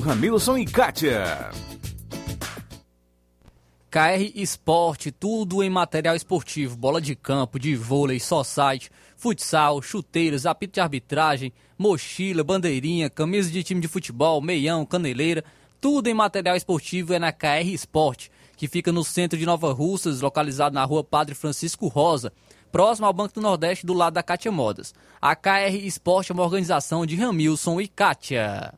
Speaker 8: Ramilson e Kátia.
Speaker 1: KR Esporte, tudo em material esportivo, bola de campo, de vôlei, society, futsal, chuteiros, apito de arbitragem, mochila, bandeirinha, camisa de time de futebol, meião, caneleira, tudo em material esportivo é na KR Esporte, que fica no centro de Nova Russas, localizado na rua Padre Francisco Rosa. próximo ao Banco do Nordeste, do lado da Kátia Modas. A KR Esporte é uma organização de Ramilson e Kátia.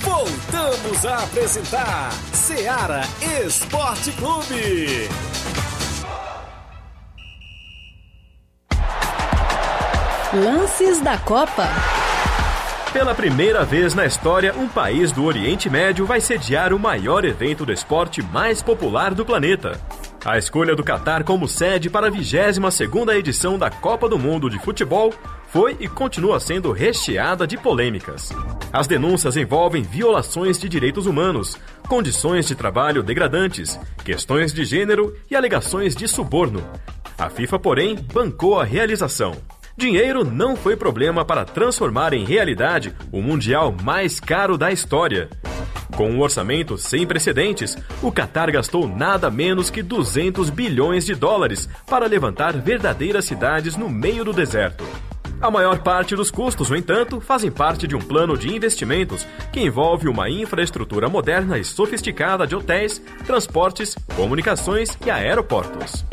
Speaker 3: Voltamos a apresentar Seara Esporte Clube.
Speaker 9: Lances da Copa.
Speaker 10: Pela primeira vez na história, um país do Oriente Médio vai sediar o maior evento do esporte mais popular do planeta. A escolha do Catar como sede para a 22ª edição da Copa do Mundo de Futebol foi e continua sendo recheada de polêmicas. As denúncias envolvem violações de direitos humanos, condições de trabalho degradantes, questões de gênero e alegações de suborno. A FIFA, porém, bancou a realização. Dinheiro não foi problema para transformar em realidade o Mundial mais caro da história. Com um orçamento sem precedentes, o Qatar gastou nada menos que 200 bilhões de dólares para levantar verdadeiras cidades no meio do deserto. A maior parte dos custos, no entanto, fazem parte de um plano de investimentos que envolve uma infraestrutura moderna e sofisticada de hotéis, transportes, comunicações e aeroportos.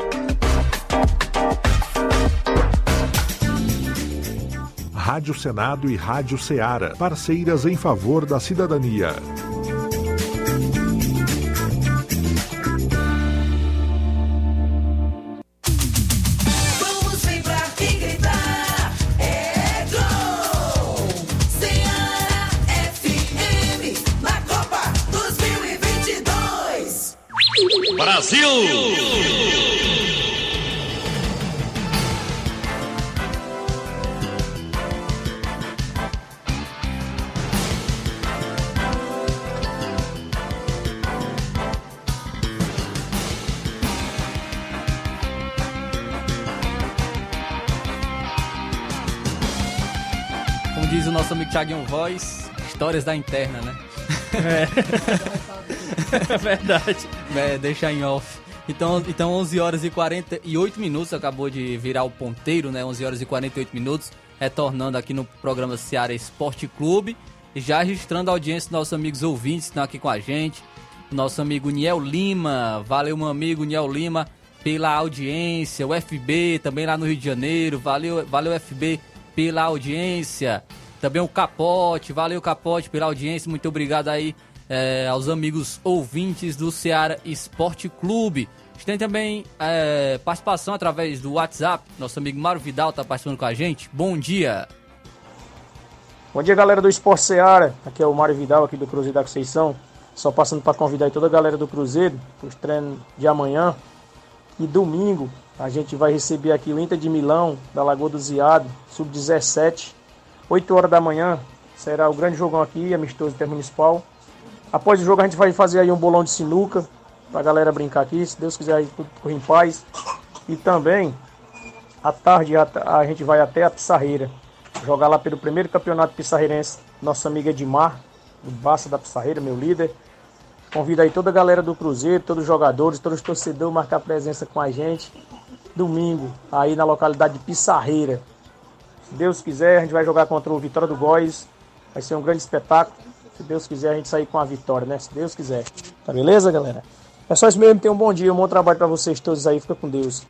Speaker 11: Rádio Senado e Rádio Ceará, parceiras em favor da cidadania.
Speaker 1: Voz, histórias da interna, né?
Speaker 2: É verdade.
Speaker 1: É, deixa em off. Então, então 11 horas e 48 minutos, acabou de virar o ponteiro, né? 11 horas e 48 minutos, retornando aqui no programa Seara Esporte Clube, já registrando a audiência dos nossos amigos ouvintes que estão aqui com a gente. Nosso amigo Niel Lima, valeu meu amigo Niel Lima pela audiência, o FB também lá no Rio de Janeiro, valeu, valeu FB pela audiência. Também o Capote, valeu Capote pela audiência, muito obrigado aí é, aos amigos ouvintes do Ceará Esporte Clube. A gente tem também é, participação através do WhatsApp, nosso amigo Mário Vidal está participando com a gente. Bom dia.
Speaker 12: Bom dia, galera do Esporte Seara. Aqui é o Mário Vidal, aqui do Cruzeiro da Conceição. Só passando para convidar toda a galera do Cruzeiro para os treinos de amanhã. E domingo a gente vai receber aqui o Inter de Milão, da Lagoa do Ziado, sub-17. 8 horas da manhã será o grande jogão aqui, amistoso intermunicipal. Após o jogo a gente vai fazer aí um bolão de sinuca pra galera brincar aqui, se Deus quiser aí tudo correr em paz. E também à tarde a, a gente vai até a Pissarreira, jogar lá pelo primeiro campeonato pissarreirense, nossa amiga Edmar, do Baça da Pissarreira, meu líder. Convido aí toda a galera do Cruzeiro, todos os jogadores, todos os torcedores marcar presença com a gente. Domingo, aí na localidade de Pissarreira. Se Deus quiser, a gente vai jogar contra o Vitória do Góis. Vai ser um grande espetáculo. Se Deus quiser, a gente sair com a vitória, né? Se Deus quiser. Tá beleza, galera? É só isso mesmo. Tenham um bom dia, um bom trabalho pra vocês todos aí. Fica com Deus.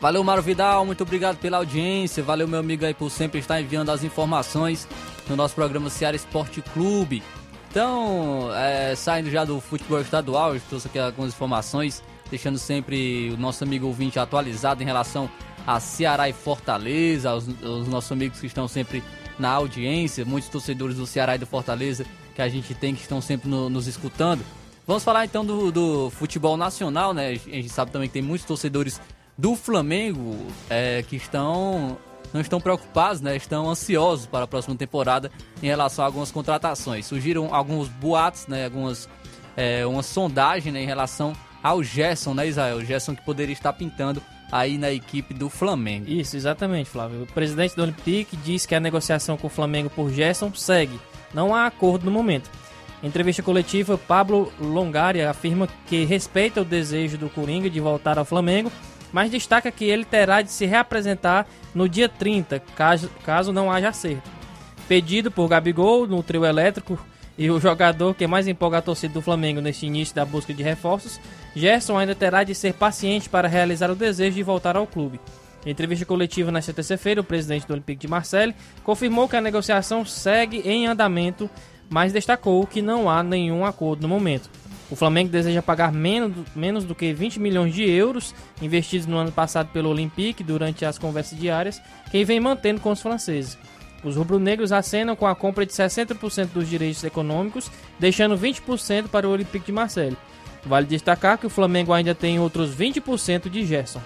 Speaker 1: Valeu, Mário Vidal, muito obrigado pela audiência. Valeu, meu amigo aí, por sempre estar enviando as informações no nosso programa Ceará Esporte Clube. Então, é, saindo já do futebol estadual, eu trouxe aqui algumas informações, deixando sempre o nosso amigo ouvinte atualizado em relação a Ceará e Fortaleza, os, os nossos amigos que estão sempre na audiência, muitos torcedores do Ceará e do Fortaleza que a gente tem que estão sempre no- nos escutando. Vamos falar então do, do futebol nacional, né? A gente sabe também que tem muitos torcedores do Flamengo é, que estão não estão preocupados, né? Estão ansiosos para a próxima temporada em relação a algumas contratações. Surgiram alguns boatos, né? Algumas é, uma sondagem né, em relação ao Gerson, né, Israel? O Gerson que poderia estar pintando aí na equipe do Flamengo.
Speaker 2: Isso, exatamente, Flávio. O presidente do Olympique diz que a negociação com o Flamengo por Gerson segue. Não há acordo no momento. Em entrevista coletiva, Pablo Longaria afirma que respeita o desejo do Coringa de voltar ao Flamengo, mas destaca que ele terá de se reapresentar no dia 30, caso, caso não haja acerto. Pedido por Gabigol no trio elétrico E o jogador que mais empolga a torcida do Flamengo neste início da busca de reforços, Gerson ainda terá de ser paciente para realizar o desejo de voltar ao clube. Em entrevista coletiva nesta terça-feira, o presidente do Olympique de Marseille confirmou que a negociação segue em andamento, mas destacou que não há nenhum acordo no momento. O Flamengo deseja pagar menos, menos do que 20 milhões de euros investidos no ano passado pelo Olympique durante as conversas diárias, que vem mantendo com os franceses. Os rubro-negros acenam com a compra de 60% dos direitos econômicos, deixando 20% para o Olympique de Marseille. Vale destacar que o Flamengo ainda tem outros 20% de Gerson.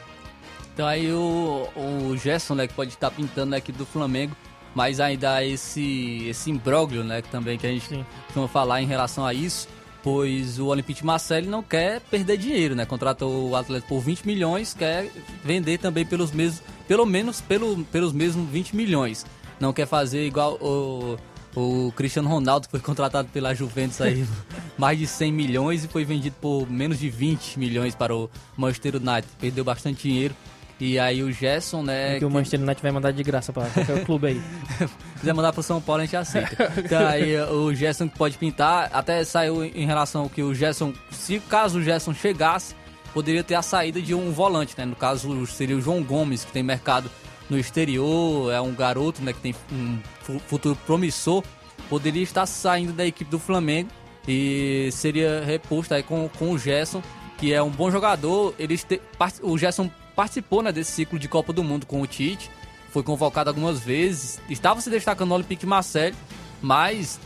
Speaker 1: Então aí o, o Gerson, né, que pode estar pintando a equipe do Flamengo, mas ainda há esse, esse imbróglio, né, que também que a gente costuma falar em relação a isso, pois o Olympique de Marseille não quer perder dinheiro, né, contratou o atleta por 20 milhões, quer vender também pelos mesmos, pelo menos pelo, pelos mesmos 20 milhões. Não quer fazer igual o, o Cristiano Ronaldo, que foi contratado pela Juventus aí, mais de 100 milhões e foi vendido por menos de 20 milhões para o Manchester United. Perdeu bastante dinheiro. E aí o Gerson, né?
Speaker 2: É que o Manchester United vai mandar de graça para qualquer clube aí.
Speaker 1: Se quiser mandar pro São Paulo, a gente aceita. Então aí o Gerson pode pintar, até saiu em relação ao que o Gerson, se caso o Gerson chegasse, poderia ter a saída de um volante, né? No caso seria o João Gomes, que tem mercado no exterior, é um garoto, né, que tem um futuro promissor, poderia estar saindo da equipe do Flamengo e seria reposto aí com, com o Gerson, que é um bom jogador. Eles te, o Gerson participou né, desse ciclo de Copa do Mundo com o Tite, foi convocado algumas vezes, estava se destacando no Olympique Marseille, mas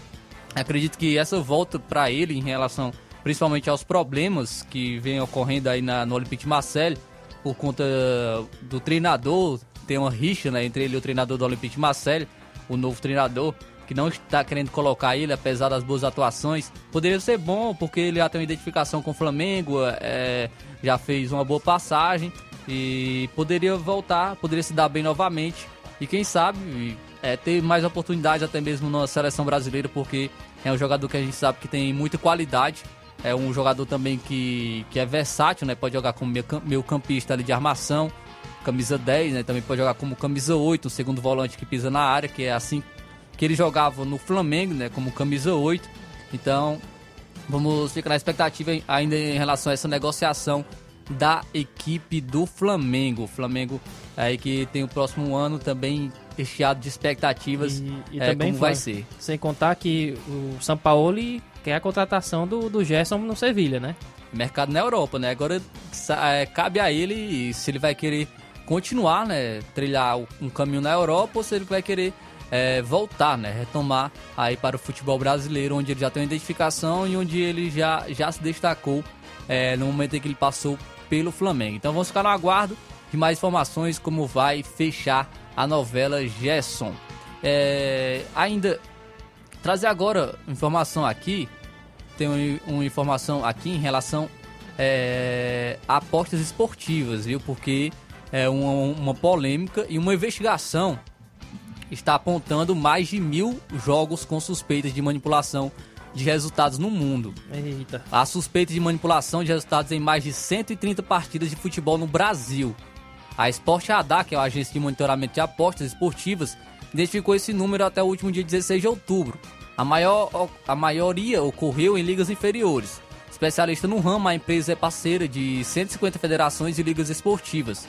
Speaker 1: acredito que essa volta para ele em relação principalmente aos problemas que vem ocorrendo aí na, no Olympique Marseille por conta do treinador, tem uma rixa né, entre ele e o treinador do Olympique de Marseille, o novo treinador, que não está querendo colocar ele, apesar das boas atuações. Poderia ser bom, porque ele já tem uma identificação com o Flamengo, é, já fez uma boa passagem e poderia voltar, poderia se dar bem novamente. E quem sabe é, ter mais oportunidades até mesmo na seleção brasileira, porque é um jogador que a gente sabe que tem muita qualidade. É um jogador também que, que é versátil, né? Pode jogar como meio campista ali de armação, camisa 10, né? Também pode jogar como camisa 8, o segundo volante que pisa na área, que é assim que ele jogava no Flamengo, né? Como camisa 8. Então, vamos ficar na expectativa ainda em relação a essa negociação da equipe do Flamengo. O Flamengo aí que tem o próximo ano também recheado de expectativas
Speaker 2: e, e
Speaker 1: é,
Speaker 2: também
Speaker 1: como vai ser.
Speaker 2: Sem contar que o São Paulo quer a contratação do, do Gerson no Sevilha, né?
Speaker 1: Mercado na Europa, né? Agora é, cabe a ele se ele vai querer continuar, né, trilhar um caminho na Europa ou se ele vai querer é, voltar, né, retomar aí para o futebol brasileiro, onde ele já tem uma identificação e onde ele já, já se destacou é, no momento em que ele passou pelo Flamengo. Então vamos ficar no aguardo de mais informações como vai fechar a novela Gerson. É, ainda trazer agora informação aqui, tem uma, uma informação aqui em relação é, a apostas esportivas, viu? Porque é, uma, uma polêmica e uma investigação está apontando mais de mil jogos com suspeitas de manipulação de resultados no mundo.
Speaker 2: Eita.
Speaker 1: Há suspeita de manipulação de resultados em mais de 130 partidas de futebol no Brasil. A Sport Radar, que é a agência de monitoramento de apostas esportivas, identificou esse número até o último dia 16 de outubro. A, maior, a maioria ocorreu em ligas inferiores. Especialista no ramo, a empresa é parceira de 150 federações e ligas esportivas.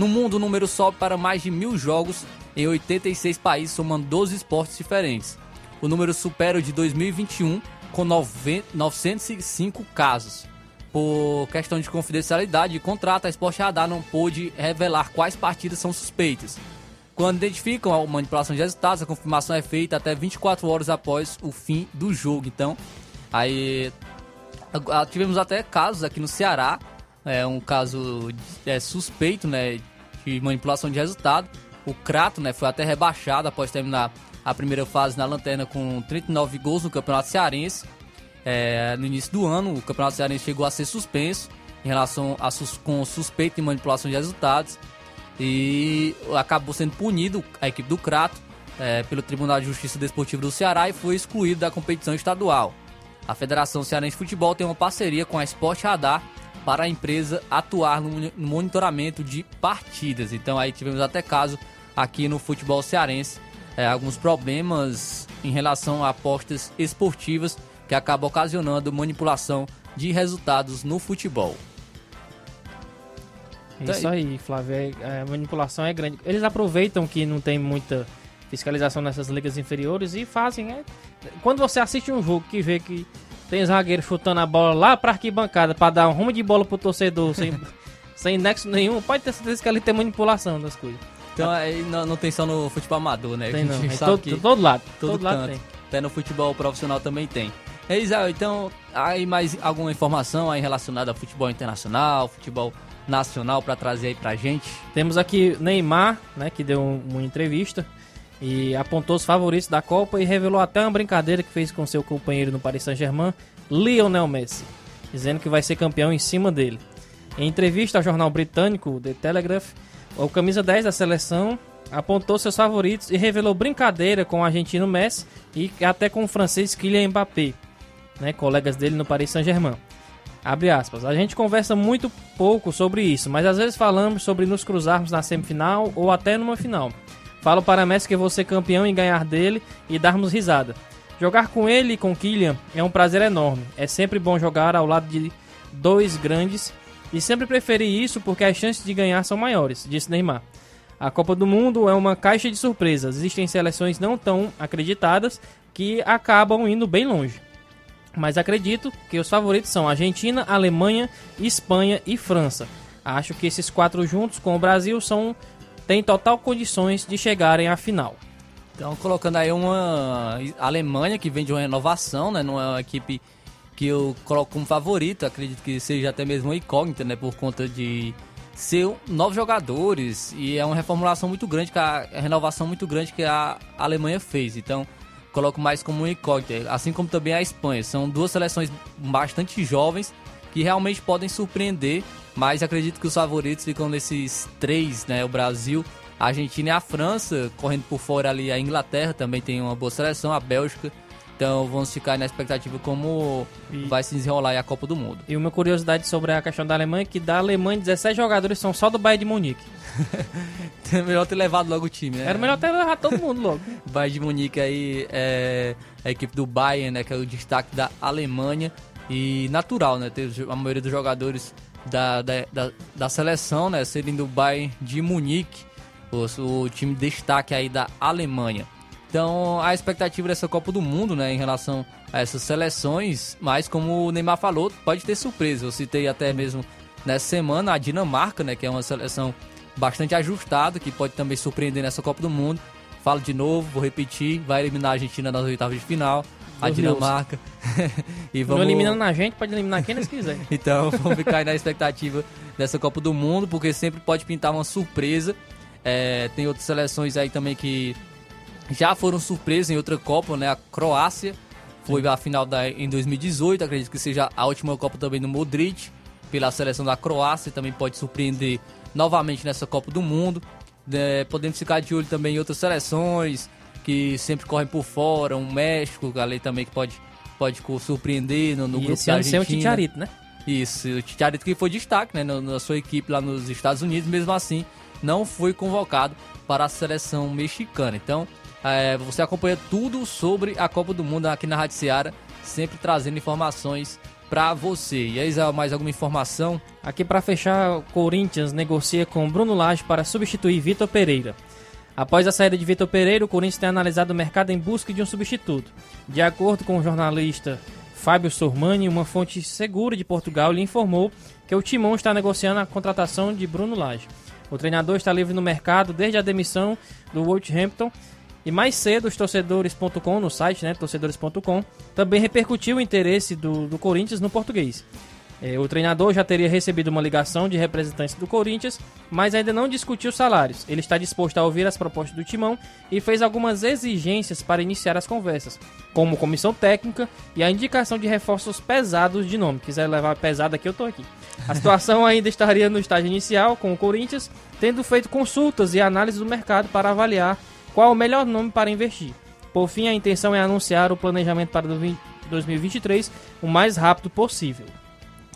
Speaker 1: No mundo, o número sobe para mais de mil jogos em 86 países, somando 12 esportes diferentes. O número supera o de 2021, com 905 casos. Por questão de confidencialidade de contrato, a Sport Radar não pôde revelar quais partidas são suspeitas. Quando identificam a manipulação de resultados, a confirmação é feita até 24 horas após o fim do jogo. Então, aí tivemos até casos aqui no Ceará, é um caso é, suspeito, né, de manipulação de resultado. O Crato, né, foi até rebaixado após terminar a primeira fase na lanterna com 39 gols no Campeonato Cearense. É, no início do ano, o Campeonato Cearense chegou a ser suspenso em relação a sus, com suspeito de manipulação de resultados e acabou sendo punido a equipe do Crato é, pelo Tribunal de Justiça Desportiva do Ceará e foi excluído da competição estadual. A Federação Cearense de Futebol tem uma parceria com a Sport Radar para a empresa atuar no monitoramento de partidas. Então aí tivemos até caso aqui no futebol cearense é, alguns problemas em relação a apostas esportivas que acabam ocasionando manipulação de resultados no futebol.
Speaker 2: É Isso aí, Flávio. É, a manipulação é grande. Eles aproveitam que não tem muita fiscalização nessas ligas inferiores e fazem. É... Quando você assiste um jogo que vê que tem zagueiro chutando a bola lá pra arquibancada pra dar um rumo de bola pro torcedor sem, sem nexo nenhum, pode ter certeza que ali tem manipulação das coisas.
Speaker 1: Então aí não, não tem só no futebol amador, né?
Speaker 2: Tem
Speaker 1: a
Speaker 2: não, é
Speaker 1: sabe
Speaker 2: todo,
Speaker 1: que
Speaker 2: todo lado.
Speaker 1: todo,
Speaker 2: todo lado tem.
Speaker 1: Até no futebol profissional também tem. É, Isael, então, aí mais alguma informação aí relacionada ao futebol internacional, futebol nacional para trazer aí pra gente?
Speaker 2: Temos aqui Neymar, né, que deu um- uma entrevista e apontou os favoritos da Copa e revelou até uma brincadeira que fez com seu companheiro no Paris Saint-Germain, Lionel Messi, dizendo que vai ser campeão em cima dele. Em entrevista ao jornal britânico The Telegraph, o camisa 10 da seleção apontou seus favoritos e revelou brincadeira com o argentino Messi e até com o francês Kylian Mbappé, né, colegas dele no Paris Saint-Germain. Abre aspas. A gente conversa muito pouco sobre isso, mas às vezes falamos sobre nos cruzarmos na semifinal ou até numa final. Falo para Messi que vou ser campeão e ganhar dele e darmos risada. Jogar com ele e com Kylian é um prazer enorme. É sempre bom jogar ao lado de dois grandes e sempre preferi isso porque as chances de ganhar são maiores, disse Neymar. A Copa do Mundo é uma caixa de surpresas. Existem seleções não tão acreditadas que acabam indo bem longe. Mas acredito que os favoritos são Argentina, Alemanha, Espanha e França. Acho que esses quatro juntos com o Brasil são têm total condições de chegarem à final.
Speaker 1: Então, colocando aí uma Alemanha que vem de uma renovação, né? Não é uma equipe que eu coloco como favorito, acredito que seja até mesmo uma incógnita, né? Por conta de ser novos jogadores e é uma reformulação muito grande, que a, a renovação muito grande que a Alemanha fez. Então, coloco mais como uma incógnita, assim como também a Espanha. São duas seleções bastante jovens que realmente podem surpreender, mas acredito que os favoritos ficam nesses três, né? O Brasil, a Argentina e a França, correndo por fora ali a Inglaterra também tem uma boa seleção, a Bélgica. Então vamos ficar na expectativa como vai se desenrolar aí a Copa do Mundo.
Speaker 2: E uma curiosidade sobre a questão da Alemanha é que da Alemanha 17 jogadores são só do Bayern de Munique.
Speaker 1: É melhor ter levado logo o time, né?
Speaker 2: Era melhor ter levado todo mundo logo.
Speaker 1: Bayern de Munique aí é a equipe do Bayern, né, que é o destaque da Alemanha e natural, né, ter a maioria dos jogadores da, da, da, da seleção, né, serem do Bayern de Munique, o, o time destaque aí da Alemanha. Então, a expectativa dessa Copa do Mundo, né, em relação a essas seleções, mas como o Neymar falou, pode ter surpresa. Eu citei até mesmo nessa semana a Dinamarca, né, que é uma seleção bastante ajustada, que pode também surpreender nessa Copa do Mundo. Falo de novo, vou repetir, vai eliminar a Argentina nas oitavas de final, a Dinamarca. e
Speaker 2: Não eliminando a gente, pode eliminar quem eles quiserem.
Speaker 1: então vamos ficar aí na expectativa dessa Copa do Mundo, porque sempre pode pintar uma surpresa. É, tem outras seleções aí também que já foram surpresas em outra Copa, né? A Croácia foi a final da, em 2018, acredito que seja a última Copa também do Modric, pela seleção da Croácia, também pode surpreender novamente nessa Copa do Mundo. É, podemos ficar de olho também em outras seleções que sempre correm por fora, um México, ali também que pode, pode surpreender no, no
Speaker 2: E
Speaker 1: grupo
Speaker 2: esse
Speaker 1: da
Speaker 2: ano sem o
Speaker 1: Argentina.
Speaker 2: Titiarito, né?
Speaker 1: Isso, o Titiarito que foi destaque né, na, na sua equipe lá nos Estados Unidos, mesmo assim não foi convocado para a seleção mexicana. Então, é, você acompanha tudo sobre a Copa do Mundo aqui na Rádio Seara, sempre trazendo informações para você. E aí, mais alguma informação?
Speaker 2: Aqui para fechar, o Corinthians negocia com Bruno Lage para substituir Vitor Pereira. Após a saída de Vitor Pereira, o Corinthians tem analisado o mercado em busca de um substituto. De acordo com o jornalista Fábio Sormani, uma fonte segura de Portugal lhe informou que o Timão está negociando a contratação de Bruno Lage. O treinador está livre no mercado desde a demissão do Wolverhampton e mais cedo os torcedores.com, no site, né, torcedores.com, também repercutiu o interesse do, do Corinthians no português. É, o treinador já teria recebido uma ligação de representantes do Corinthians, mas ainda não discutiu salários. Ele está disposto a ouvir as propostas do Timão e fez algumas exigências para iniciar as conversas, como comissão técnica e a indicação de reforços pesados de nome. Quiser levar pesado aqui, eu tô aqui. A situação ainda estaria no estágio inicial com o Corinthians, tendo feito consultas e análise do mercado para avaliar qual o melhor nome para investir. Por fim, a intenção é anunciar o planejamento para 2023 o mais rápido possível.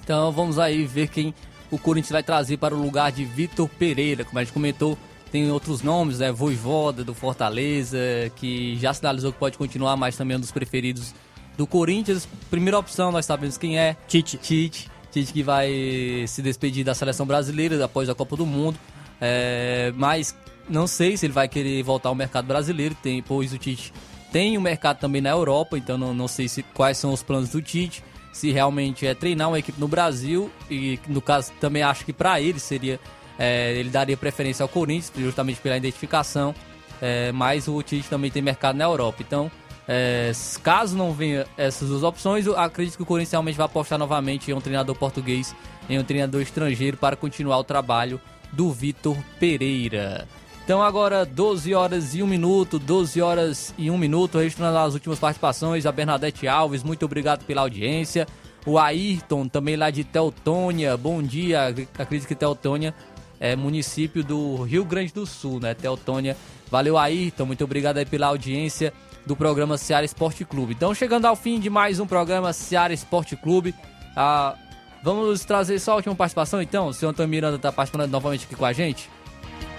Speaker 1: Então vamos aí ver quem o Corinthians vai trazer para o lugar de Vitor Pereira. Como a gente comentou, tem outros nomes, né? Voivoda do Fortaleza, que já sinalizou que pode continuar, mas também é um dos preferidos do Corinthians. Primeira opção, nós sabemos quem é.
Speaker 2: Tite.
Speaker 1: Tite. Tite que vai se despedir da seleção brasileira após a Copa do Mundo. É, mas não sei se ele vai querer voltar ao mercado brasileiro, tem, pois o Tite tem um mercado também na Europa, então não, não sei se, quais são os planos do Tite. Se realmente é treinar uma equipe no Brasil, e no caso também acho que para ele seria é, ele daria preferência ao Corinthians, justamente pela identificação, é, mas o Tite também tem mercado na Europa. Então, é, caso não venha essas duas opções, acredito que o Corinthians realmente vai apostar novamente em um treinador português, em um treinador estrangeiro para continuar o trabalho do Vitor Pereira. Então agora 12 horas e 1 minuto, 12 horas e 1 minuto, registrando as últimas participações, a Bernadette Alves, muito obrigado pela audiência. O Ayrton, também lá de Teutônia, bom dia, acredito que Teutônia é, município do Rio Grande do Sul, né? Teotônia. Valeu, Ayrton. Muito obrigado aí pela audiência do programa Seara Esporte Clube. Então, chegando ao fim de mais um programa Seara Esporte Clube. Ah, vamos trazer só a última participação, então? O senhor Antônio Miranda está participando novamente aqui com a gente.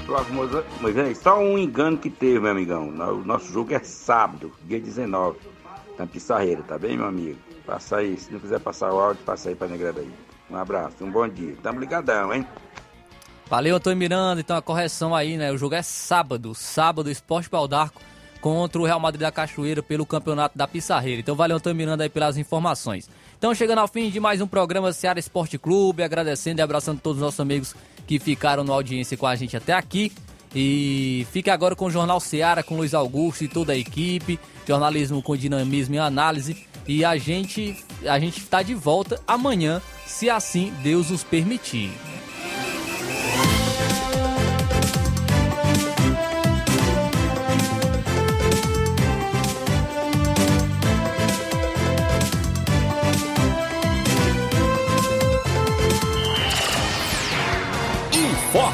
Speaker 7: Flávio Moisés, só um engano que teve, meu amigão. O nosso jogo é sábado, dia 19, na Pissarreira, tá bem, meu amigo? Passa aí, se não quiser passar o áudio, passa aí pra negrada aí. Um abraço, um bom dia. Tamo ligadão, hein?
Speaker 1: Valeu, Antônio Miranda. Então a correção aí, né? O jogo é sábado. Sábado, Esporte Pau d'Arco contra o Real Madrid da Cachoeira pelo campeonato da Pissarreira. Então valeu, Antônio Miranda, aí pelas informações. Então chegando ao fim de mais um programa Seara Esporte Clube, agradecendo e abraçando todos os nossos amigos que ficaram na audiência com a gente até aqui. E fique agora com o Jornal Seara, com Luiz Augusto e toda a equipe. Jornalismo com dinamismo e análise. E a gente a gente está de volta amanhã, se assim Deus os permitir.